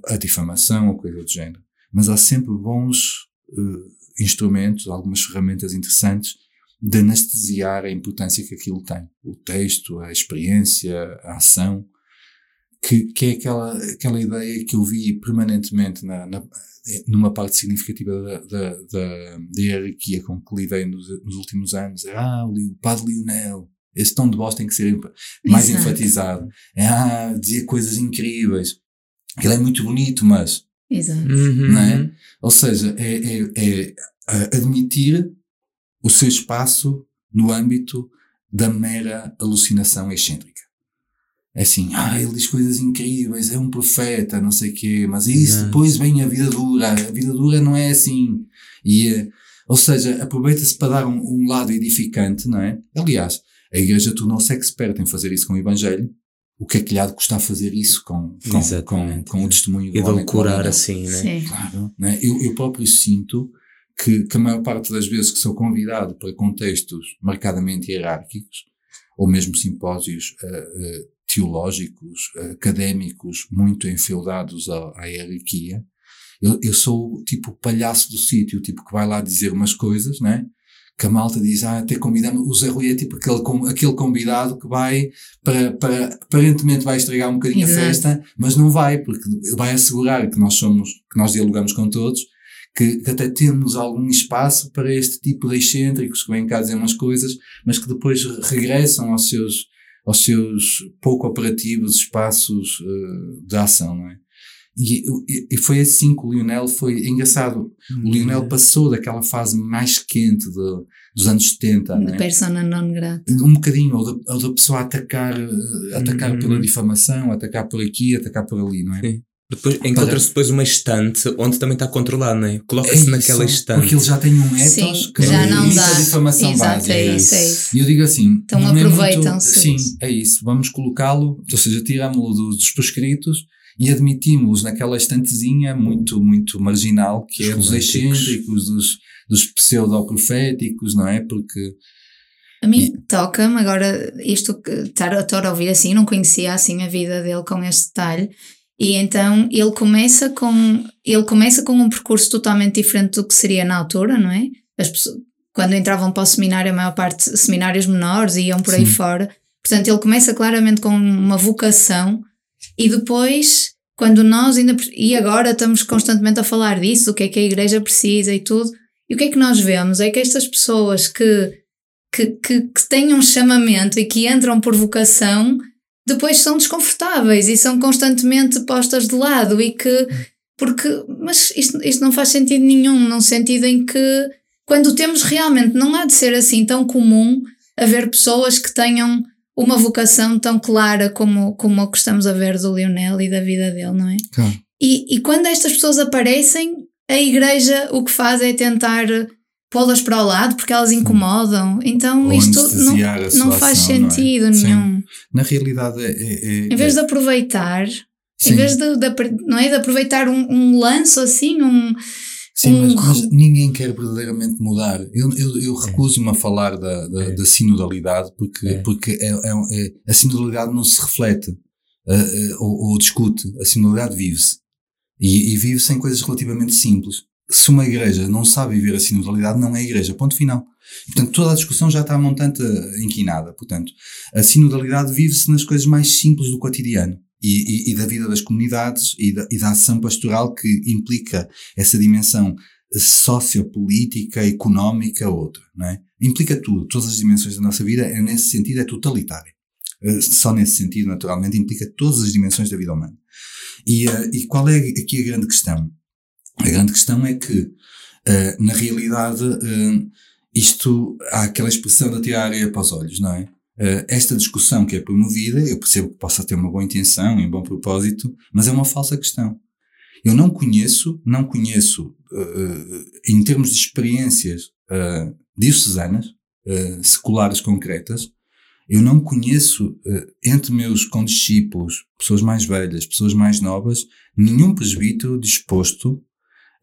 a difamação ou coisa do género. Mas há sempre bons uh, instrumentos, algumas ferramentas interessantes de anestesiar a importância que aquilo tem. O texto, a experiência, a ação, que, que é aquela, aquela ideia que eu vi permanentemente na, na numa parte significativa da, da, da, da hierarquia com que lidei nos, nos últimos anos. Ah, o padre Lionel, esse tom de voz tem que ser mais Exato. enfatizado. Ah, dizia coisas incríveis. Ele é muito bonito, mas. Exato. Uhum. Não é? Ou seja, é, é, é admitir o seu espaço no âmbito da mera alucinação excêntrica. É assim, ah, ele diz coisas incríveis, é um profeta, não sei o quê, mas isso Exato. depois vem a vida dura. A vida dura não é assim. E, eh, ou seja, aproveita-se para dar um, um, lado edificante, não é? Aliás, a igreja tornou-se expert em fazer isso com o Evangelho, o que é que lhe há de custar fazer isso com, com, com, com, o testemunho do e homem. E curar assim, né? Sim. Claro, né? Eu, eu próprio sinto que, que a maior parte das vezes que sou convidado para contextos marcadamente hierárquicos, ou mesmo simpósios uh, uh, teológicos, uh, académicos, muito enfeudados à, à hierarquia, eu, eu sou o tipo palhaço do sítio, tipo que vai lá dizer umas coisas, né? que a malta diz, ah, até convidamos, o Zé Rui é tipo aquele, aquele convidado que vai, para, para, aparentemente vai estragar um bocadinho Exato. a festa, mas não vai, porque ele vai assegurar que nós somos, que nós dialogamos com todos, que, que, até temos algum espaço para este tipo de excêntricos que vêm cá dizer umas coisas, mas que depois regressam aos seus, aos seus pouco operativos espaços uh, de ação, não é? E, e, foi assim que o Lionel foi engraçado. Hum, o Lionel passou daquela fase mais quente de, dos anos 70. De é? persona non grata. Um bocadinho, ou da, ou da pessoa atacar, eh, atacar hum. pela difamação, atacar por aqui, atacar por ali, não é? Sim. Depois encontra-se depois uma estante onde também está controlado, não é? Coloca-se é naquela estante. Porque ele já tem um ethos Sim, que já não dá a difamação Exato, básica. É isso, é isso. E eu digo assim, então aproveitam-se. É sim, é isso. Vamos colocá-lo, ou seja, tirámo-lo dos prescritos e admitimos naquela estantezinha muito, muito marginal que é dos excêntricos, dos, dos pseudo-proféticos, não é? Porque. A mim toca-me agora, isto estar, estar a ouvir assim, não conhecia assim a vida dele com este detalhe, e então ele começa com ele começa com um percurso totalmente diferente do que seria na altura, não é? As pessoas, quando entravam para o seminário, a maior parte seminários menores iam por Sim. aí fora. Portanto, ele começa claramente com uma vocação e depois, quando nós ainda. E agora estamos constantemente a falar disso, o que é que a igreja precisa e tudo. E o que é que nós vemos? É que estas pessoas que, que, que, que têm um chamamento e que entram por vocação depois são desconfortáveis e são constantemente postas de lado e que. Porque. Mas isto, isto não faz sentido nenhum, num sentido em que. Quando temos realmente, não há de ser assim tão comum haver pessoas que tenham uma vocação tão clara como, como o que estamos a ver do Lionel e da vida dele, não é? Claro. E, e quando estas pessoas aparecem, a igreja o que faz é tentar pô-las para o lado porque elas incomodam. Então Ou isto não, não faz sentido não é? nenhum. Sim. Na realidade é, é, é, Em vez de aproveitar, Sim. em vez de, de, não é, de aproveitar um, um lance assim, um Sim, mas, mas, ninguém quer verdadeiramente mudar. Eu, eu, eu é. recuso-me a falar da, da, é. da sinodalidade porque, é. porque é, é, é, a sinodalidade não se reflete uh, uh, ou, ou, discute. A sinodalidade vive-se. E, e vive-se em coisas relativamente simples. Se uma igreja não sabe viver a sinodalidade, não é igreja. Ponto final. Portanto, toda a discussão já está montante inquinada. Portanto, a sinodalidade vive-se nas coisas mais simples do cotidiano e, e, e da vida das comunidades e da, e da ação pastoral que implica essa dimensão sociopolítica, económica, outra, não é? Implica tudo, todas as dimensões da nossa vida, é, nesse sentido é totalitária. Eh, só nesse sentido, naturalmente, implica todas as dimensões da vida humana. E, uh, e qual é aqui a grande questão? A grande questão é que, uh, na realidade, uh, isto, há aquela expressão de tirar areia para os olhos, não é? Uh, esta discussão que é promovida, eu percebo que possa ter uma boa intenção e um bom propósito, mas é uma falsa questão. Eu não conheço, não conheço, em termos de experiências uh, diocesanas, seculares concretas, eu não conheço entre meus condiscípulos, pessoas mais velhas, pessoas mais novas, nenhum presbítero disposto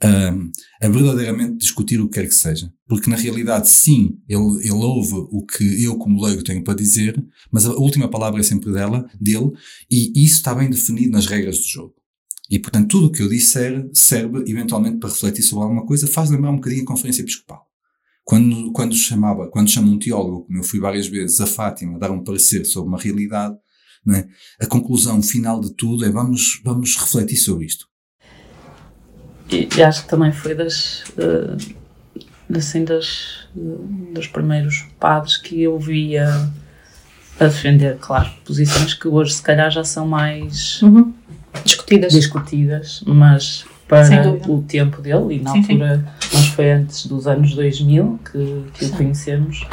a, a verdadeiramente discutir o que quer que seja. Porque na realidade, sim, ele, ele ouve o que eu como leigo tenho para dizer, mas a última palavra é sempre dela, dele, e isso está bem definido nas regras do jogo. E portanto, tudo o que eu disser serve eventualmente para refletir sobre alguma coisa, faz lembrar um bocadinho a Conferência Episcopal. Quando, quando chamava, quando chama um teólogo, como eu fui várias vezes a Fátima, a dar um parecer sobre uma realidade, é? a conclusão final de tudo é vamos, vamos refletir sobre isto. E, e acho que também foi das, uh, assim, das, dos primeiros padres que eu via a defender, claro, posições que hoje se calhar já são mais uhum. discutidas. discutidas, mas para o tempo dele, e na sim, altura, sim. mas foi antes dos anos 2000 que, que o conhecemos,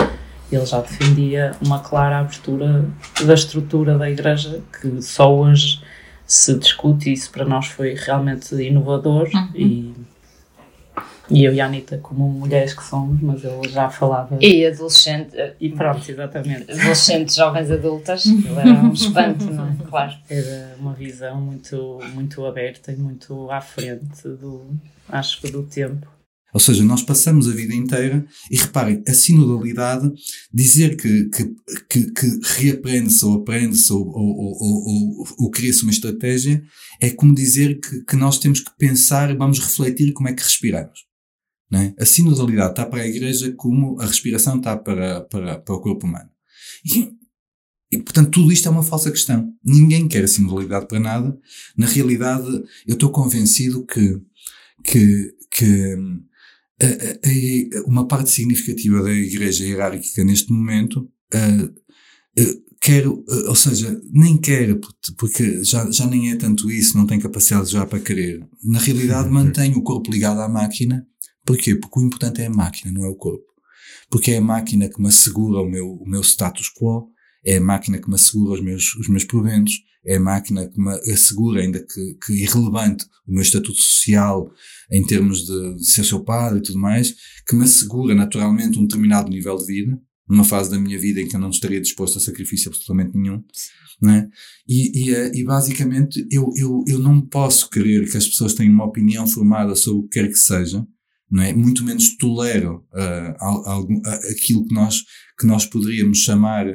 ele já defendia uma clara abertura da estrutura da Igreja que só hoje se discute, e isso para nós foi realmente inovador uhum. e, e eu e a Anitta como mulheres que somos, mas ele já falava... E adolescente... E pronto, exatamente. Adolescentes, jovens adultas, ele era um espanto, não é? Claro. Era uma visão muito, muito aberta e muito à frente do, acho que do tempo. Ou seja, nós passamos a vida inteira, e reparem, a sinodalidade, dizer que, que, que, que reaprende-se ou aprende-se ou, ou, ou, ou, cria-se uma estratégia, é como dizer que, que nós temos que pensar, vamos refletir como é que respiramos. É? A sinodalidade está para a igreja como a respiração está para, para, para o corpo humano. E, e, portanto, tudo isto é uma falsa questão. Ninguém quer a sinodalidade para nada. Na realidade, eu estou convencido que, que, que a, a, uma parte significativa da igreja hierárquica neste momento quero, ou seja, nem quer, porque já, já nem é tanto isso, não tem capacidade já para querer. Na realidade, mantém o corpo ligado à máquina. Porquê? Porque o importante é a máquina, não é o corpo. Porque é a máquina que me assegura o meu, o meu status quo, é a máquina que me assegura os meus, os meus proventos, é a máquina que me assegura, ainda que, que irrelevante, o meu estatuto social em termos de, ser seu padre e tudo mais, que me assegura naturalmente um determinado nível de vida, numa fase da minha vida em que eu não estaria disposto a sacrifício absolutamente nenhum, né? E, e, eh, e basicamente eu, eu, eu não posso querer que as pessoas tenham uma opinião formada sobre o que quer que seja, não é? Muito menos tolero uh, algum, uh, aquilo que nós, que nós poderíamos chamar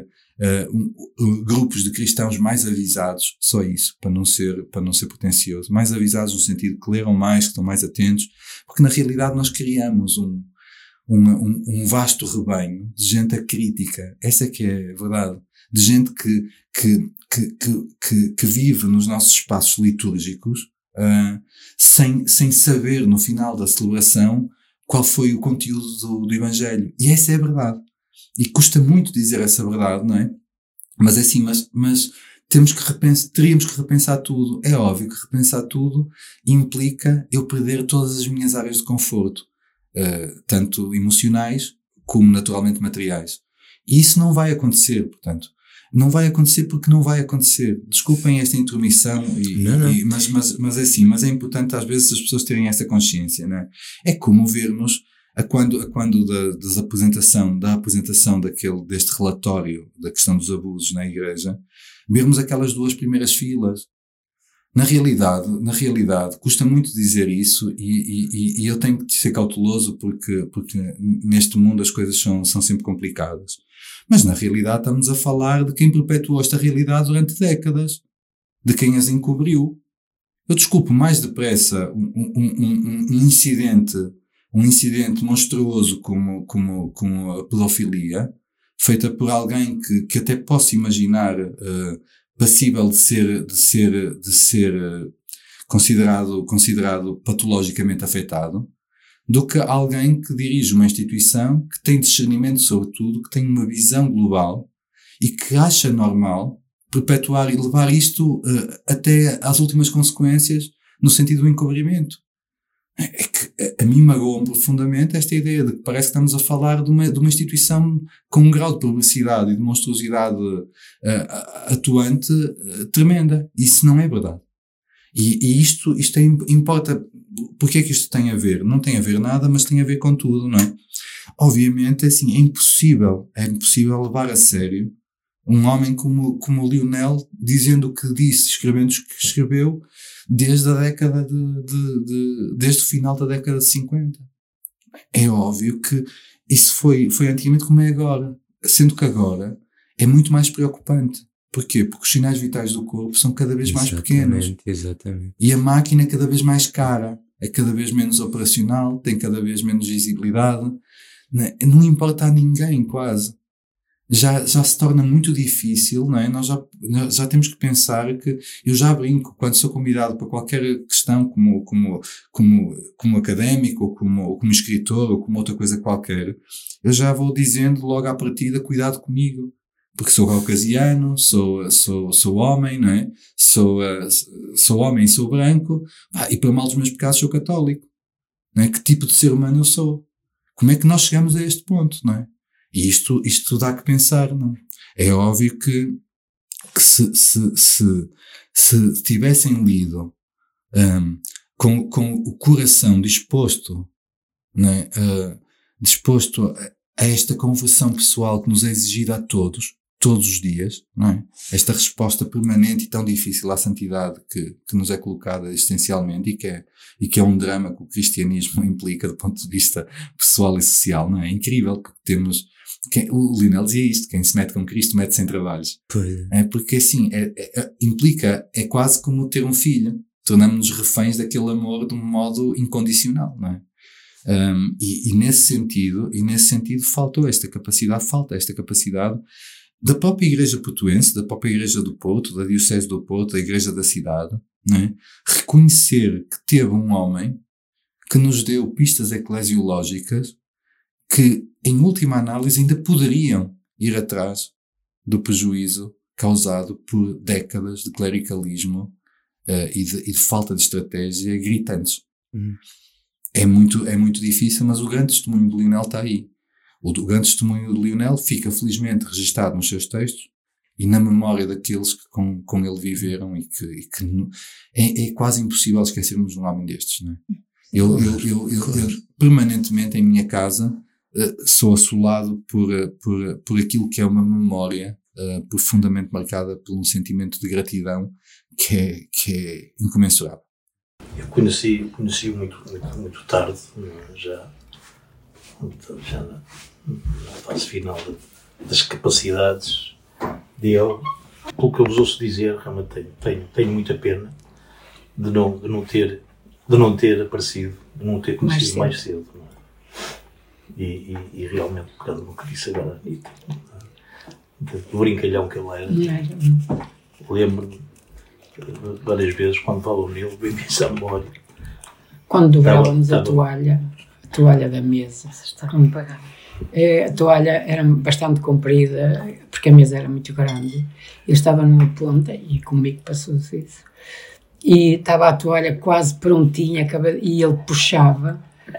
uh, um, grupos de cristãos mais avisados, só isso, para não ser, para não ser pretencioso, mais avisados no sentido que leram mais, que estão mais atentos, porque na realidade nós criamos um, um, um, vasto rebanho de gente crítica. Essa é que é a verdade. De gente que, que, que, que, que vive nos nossos espaços litúrgicos uh, sem, sem saber no final da celebração qual foi o conteúdo do, do Evangelho. E essa é a verdade. E custa muito dizer essa verdade, não é? Mas é assim, mas, mas temos que repensar, teríamos que repensar tudo. É óbvio que repensar tudo implica eu perder todas as minhas áreas de conforto uh, tanto emocionais como naturalmente materiais. E isso não vai acontecer, portanto. Não vai acontecer porque não vai acontecer. Desculpem esta intermissão, e, não, não. E, mas, mas, mas é assim, mas é importante às vezes as pessoas terem essa consciência, né? É como vermos a quando, a quando da, das apresentação, da apresentação daquele, deste relatório da questão dos abusos na igreja, vermos aquelas duas primeiras filas na realidade, na realidade, custa muito dizer isso e, e, e, eu tenho que ser cauteloso porque, porque neste mundo as coisas são, são sempre complicadas. Mas na realidade estamos a falar de quem perpetuou esta realidade durante décadas, de quem as encobriu. Eu desculpo mais depressa um, um, um, um incidente, um incidente monstruoso como, como, como a pedofilia, feita por alguém que, que até posso imaginar uh, passível de ser, de ser, de ser eh, considerado, considerado patologicamente afetado, do que alguém que dirige uma instituição que tem discernimento sobre tudo, que tem uma visão global e que acha normal perpetuar e levar isto uh, até às últimas consequências no sentido do encobrimento. É que a mim magoa profundamente esta ideia de que parece que estamos a falar de uma, de uma instituição com um grau de publicidade e de monstruosidade uh, atuante uh, tremenda. Isso não é verdade. E, e isto, isto é, importa. Porquê é que isto tem a ver? Não tem a ver nada, mas tem a ver com tudo, não é? Obviamente, assim, é impossível, é impossível levar a sério um homem como, como o Lionel dizendo o que disse, escrevendo o que escreveu, desde a década de, de, de, desde o final da década de 50. É óbvio que isso foi, foi antigamente como é agora. Sendo que agora é muito mais preocupante. Porquê? Porque os sinais vitais do corpo são cada vez exatamente, mais pequenos. Exatamente. E a máquina é cada vez mais cara, é cada vez menos operacional, tem cada vez menos visibilidade. Não, é? não importa a ninguém, quase já, já se torna muito difícil, não é? Nós já, já temos que pensar que eu já brinco quando sou convidado para qualquer questão como, como, como, como académico ou como, ou como escritor ou como outra coisa qualquer, eu já vou dizendo logo à partida cuidado comigo. Porque sou caucasiano, sou, sou, sou homem, não é? Sou, uh, sou homem, sou branco, e para mal dos meus pecados sou católico. Não é? Que tipo de ser humano eu sou? Como é que nós chegamos a este ponto, não é? E isto, isto dá que pensar, não é? É óbvio que, que se, se, se, se tivessem lido um, com, com o coração disposto, né, uh, disposto a, a esta conversão pessoal que nos é exigida a todos, todos os dias, não é? Esta resposta permanente e tão difícil à santidade que, que nos é colocada existencialmente e que, é, e que é um drama que o cristianismo implica do ponto de vista pessoal e social, não é? É incrível que temos quem, o Lionel dizia isto: quem se mete com Cristo mete-se em trabalhos. Pois. É porque assim, é, é, é, implica, é quase como ter um filho. Tornamos-nos reféns daquele amor de um modo incondicional, não é? Um, e, e, nesse sentido, e nesse sentido faltou esta capacidade, falta esta capacidade da própria Igreja Portuense, da própria Igreja do Porto, da Diocese do Porto, da Igreja da cidade, é? reconhecer que teve um homem que nos deu pistas eclesiológicas que, em última análise, ainda poderiam ir atrás do prejuízo causado por décadas de clericalismo uh, e, de, e, de, falta de estratégia gritantes. Uhum. É, muito, é muito difícil, mas o grande testemunho de Lionel está aí. O, o grande testemunho de Lionel fica felizmente registado nos seus textos e na memória daqueles que com, com ele viveram e que, e que é, é, quase impossível esquecermos um homem destes, não é? Eu, eu, eu, eu, permanentemente em minha casa uh, sou assolado por, uh, por, por aquilo que é uma memória uh, profundamente marcada por um sentimento de gratidão que é, que é incomensurável. Eu conheci, conheci muito, muito, muito tarde, já, já na, na fase final das capacidades dele. Pelo que eu vos ouço dizer, realmente tenho, tenho, tenho muita pena de não, de não ter de não ter aparecido, de não ter conhecido mais cedo. Mais cedo é? E, e, e, realmente, pegando no que disse agora, Anitta, do brincalhão que ele era, lembro-me várias vezes quando falo nele, à memória. Quando dobrávamos a toalha, a toalha da mesa, está como pagar. É, a toalha era bastante comprida, porque a mesa era muito grande. Eu estava numa ponta e comigo passou-se isso e estava a toalha quase prontinha e ele puxava,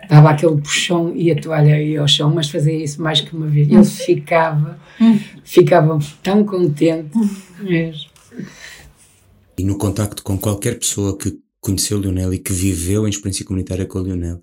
dava aquele puxão e a toalha ia ao chão, mas fazia isso mais que uma vez. Ele ficava, ficava tão contente mesmo. E no contacto com qualquer pessoa que conheceu o Lionel e que viveu em experiência comunitária com o Lionel,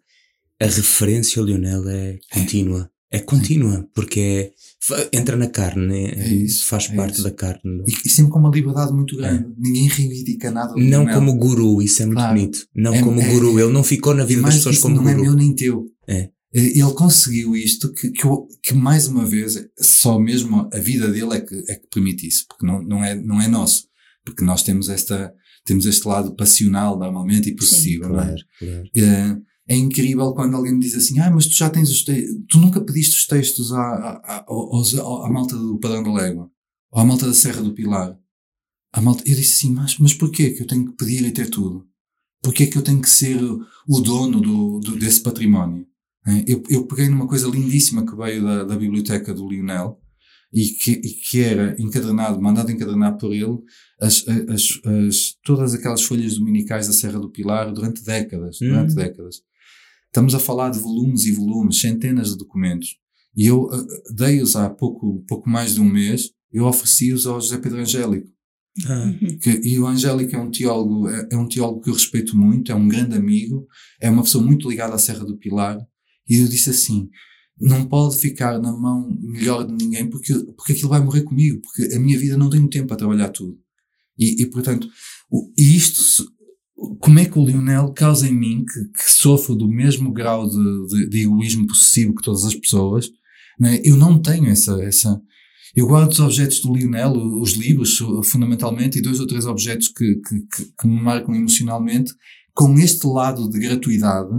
a referência ao Lionel é contínua. É contínua, porque é, entra na carne, é, é isso, faz é parte isso. da carne. E, e, sempre com uma liberdade muito grande. É. Ninguém reivindica nada. Não como guru, isso é muito claro. bonito. Não é, como guru, ele não ficou na vida das pessoas como não guru. Não é meu nem teu. É. Ele conseguiu isto que, que, que, mais uma vez, só mesmo a vida dele é que, é que permite isso, porque não, não, é, não é nosso. Porque nós temos esta, temos este lado passional normalmente e possessivo, Sim, claro, não é? Claro é incrível quando alguém me diz assim, ah, mas tu já tens os textos, tu nunca pediste os textos à, à, à, à, malta do Padrão da Légua, ou à malta da Serra do Pilar. A malta, eu disse assim, mas, mas porquê que eu tenho que pedir e ter tudo? Porquê que eu tenho que ser o dono do, do desse património? Eu, eu peguei numa coisa lindíssima que veio da, da biblioteca do Lionel, e que, e que era encadernado, mandado encadernar por ele, as, as, as, todas aquelas folhas dominicais da Serra do Pilar durante décadas, hum. durante décadas. Estamos a falar de volumes e volumes, centenas de documentos. E eu uh, dei-os há pouco, pouco mais de um mês, eu ofereci-os ao José Pedro Angélico. Ah. Que, e o Angélico é um teólogo, é, é, um teólogo que eu respeito muito, é um grande amigo, é uma pessoa muito ligada à Serra do Pilar. E eu disse assim: não pode ficar na mão melhor de ninguém porque, porque aquilo vai morrer comigo, porque a minha vida não tem tempo para trabalhar tudo. E, e portanto, o, e isto como é que o Lionel causa em mim, que, que sofro do mesmo grau de, de, de, egoísmo possível que todas as pessoas, né? eu não tenho essa, essa. Eu guardo os objetos do Lionel, os livros, fundamentalmente, e dois ou três objetos que, que, que, me marcam emocionalmente, com este lado de gratuidade,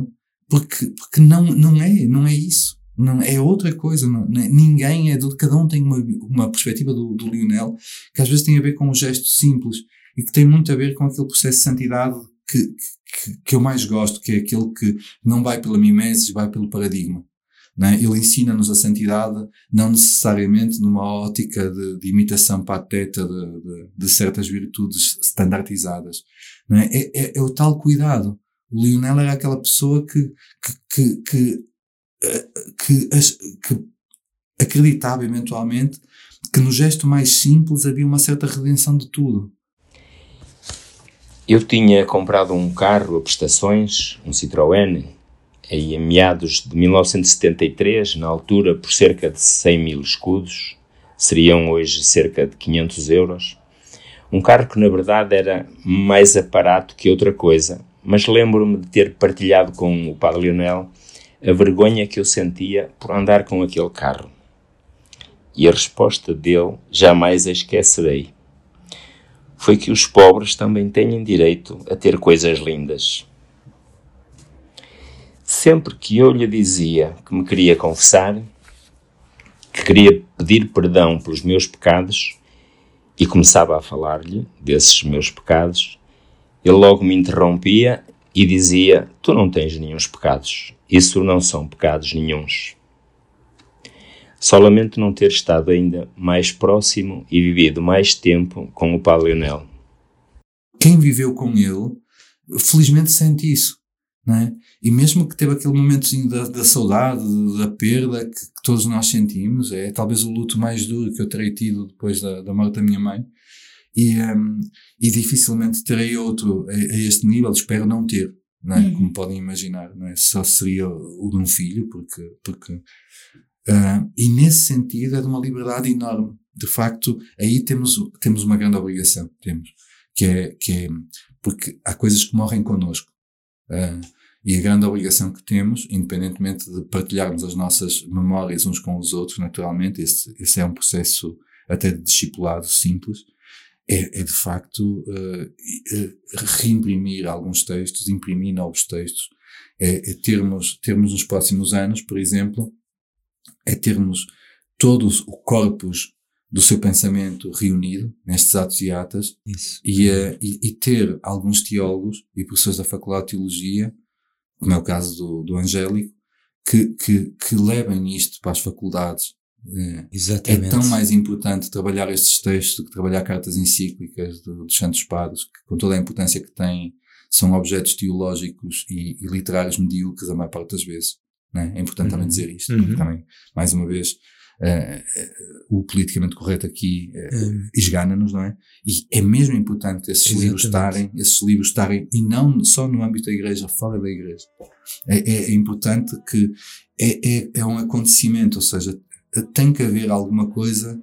porque, porque não, não é, não é isso. Não, é outra coisa. Não, é, ninguém é cada um tem uma, uma perspectiva do, do Lionel que às vezes tem a ver com um gesto simples e que tem muito a ver com aquele processo de santidade que, que, que eu mais gosto, que é aquele que não vai pela mimesis, vai pelo paradigma. É? Ele ensina-nos a santidade, não necessariamente numa ótica de, de imitação pateta de, de, de, certas virtudes standardizadas. É? É, é? é? o tal cuidado. O Lionel era aquela pessoa que, que, que, que, eh, que, que acreditava eventualmente que no gesto mais simples havia uma certa redenção de tudo. Eu tinha comprado um carro a prestações, um Citroën, aí em meados de 1973, na altura por cerca de 100 mil escudos, seriam hoje cerca de 500 euros. Um carro que na verdade era mais aparato que outra coisa, mas lembro-me de ter partilhado com o Padre Lionel a vergonha que eu sentia por andar com aquele carro. E a resposta dele jamais a esquecerei foi que os pobres também têm direito a ter coisas lindas. Sempre que eu lhe dizia que me queria confessar, que queria pedir perdão pelos meus pecados, e começava a falar-lhe desses meus pecados, ele logo me interrompia e dizia: Tu não tens nenhums pecados, isso não são pecados nenhuns. Só lamento não ter estado ainda mais próximo e vivido mais tempo com o Padre Leonel. Quem viveu com ele, felizmente sente isso. Não é? E mesmo que teve aquele momentozinho da, da saudade, da perda que, que, todos nós sentimos, é talvez o luto mais duro que eu terei tido depois da, da morte da minha mãe. E, um, e dificilmente terei outro a, a, este nível, espero não ter, não é? Uhum. como podem imaginar. Não é? Só seria o de um filho, porque. porque uh, e nesse sentido é de uma liberdade enorme. De facto, aí temos, temos uma grande obrigação, temos, que é, que é porque há coisas que morrem connosco. Uh, e a grande obrigação que temos, independentemente de partilharmos as nossas memórias uns com os outros, naturalmente, esse, esse é um processo até de discipulado simples, é, é de facto uh, reimprimir alguns textos, imprimir novos textos, é, é, termos, termos nos próximos anos, por exemplo, é termos todos o corpus do seu pensamento reunido nestes atos e atas e, uh, e, e, ter alguns teólogos e professores da Faculdade de Teologia como é o caso do, do Angélico, que, que, que levem isto para as faculdades. É, Exatamente. É tão mais importante trabalhar estes textos do que trabalhar cartas encíclicas do, dos Santos Padres, que com toda a importância que têm, são objetos teológicos e, e literários medíocres a maior parte das vezes. É? é importante uhum. também dizer isto, uhum. também, mais uma vez, uh, o politicamente correto aqui uh, esgana-nos, não é? E é mesmo importante esses Exatamente. livros estarem, esses livros estarem, e não só no âmbito da igreja, fora da igreja. É, é, é importante que é, é, é, um acontecimento, ou seja, tem que haver alguma coisa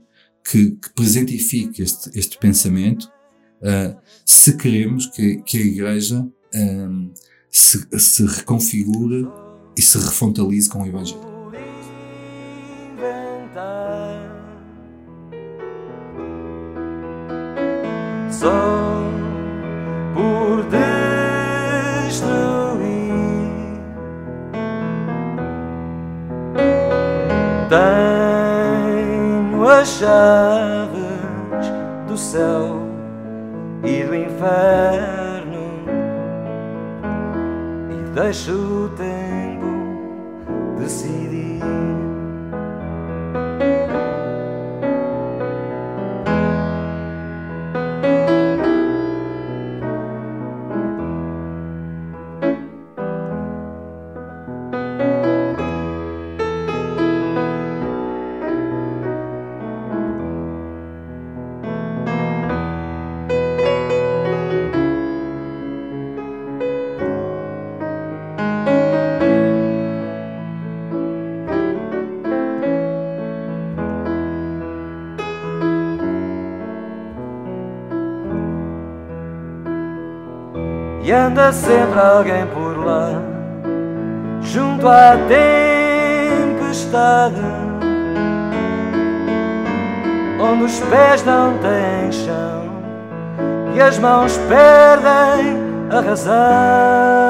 que, que presentifique este, este pensamento, uh, se queremos que, que a igreja um, se, se reconfigure e se refontalize com o Evangelho. só por destruir. Tenho as chaves do céu e do inferno e deixo anda sempre alguém por lá, junto à tempestade, onde os pés não têm chão e as mãos perdem a razão.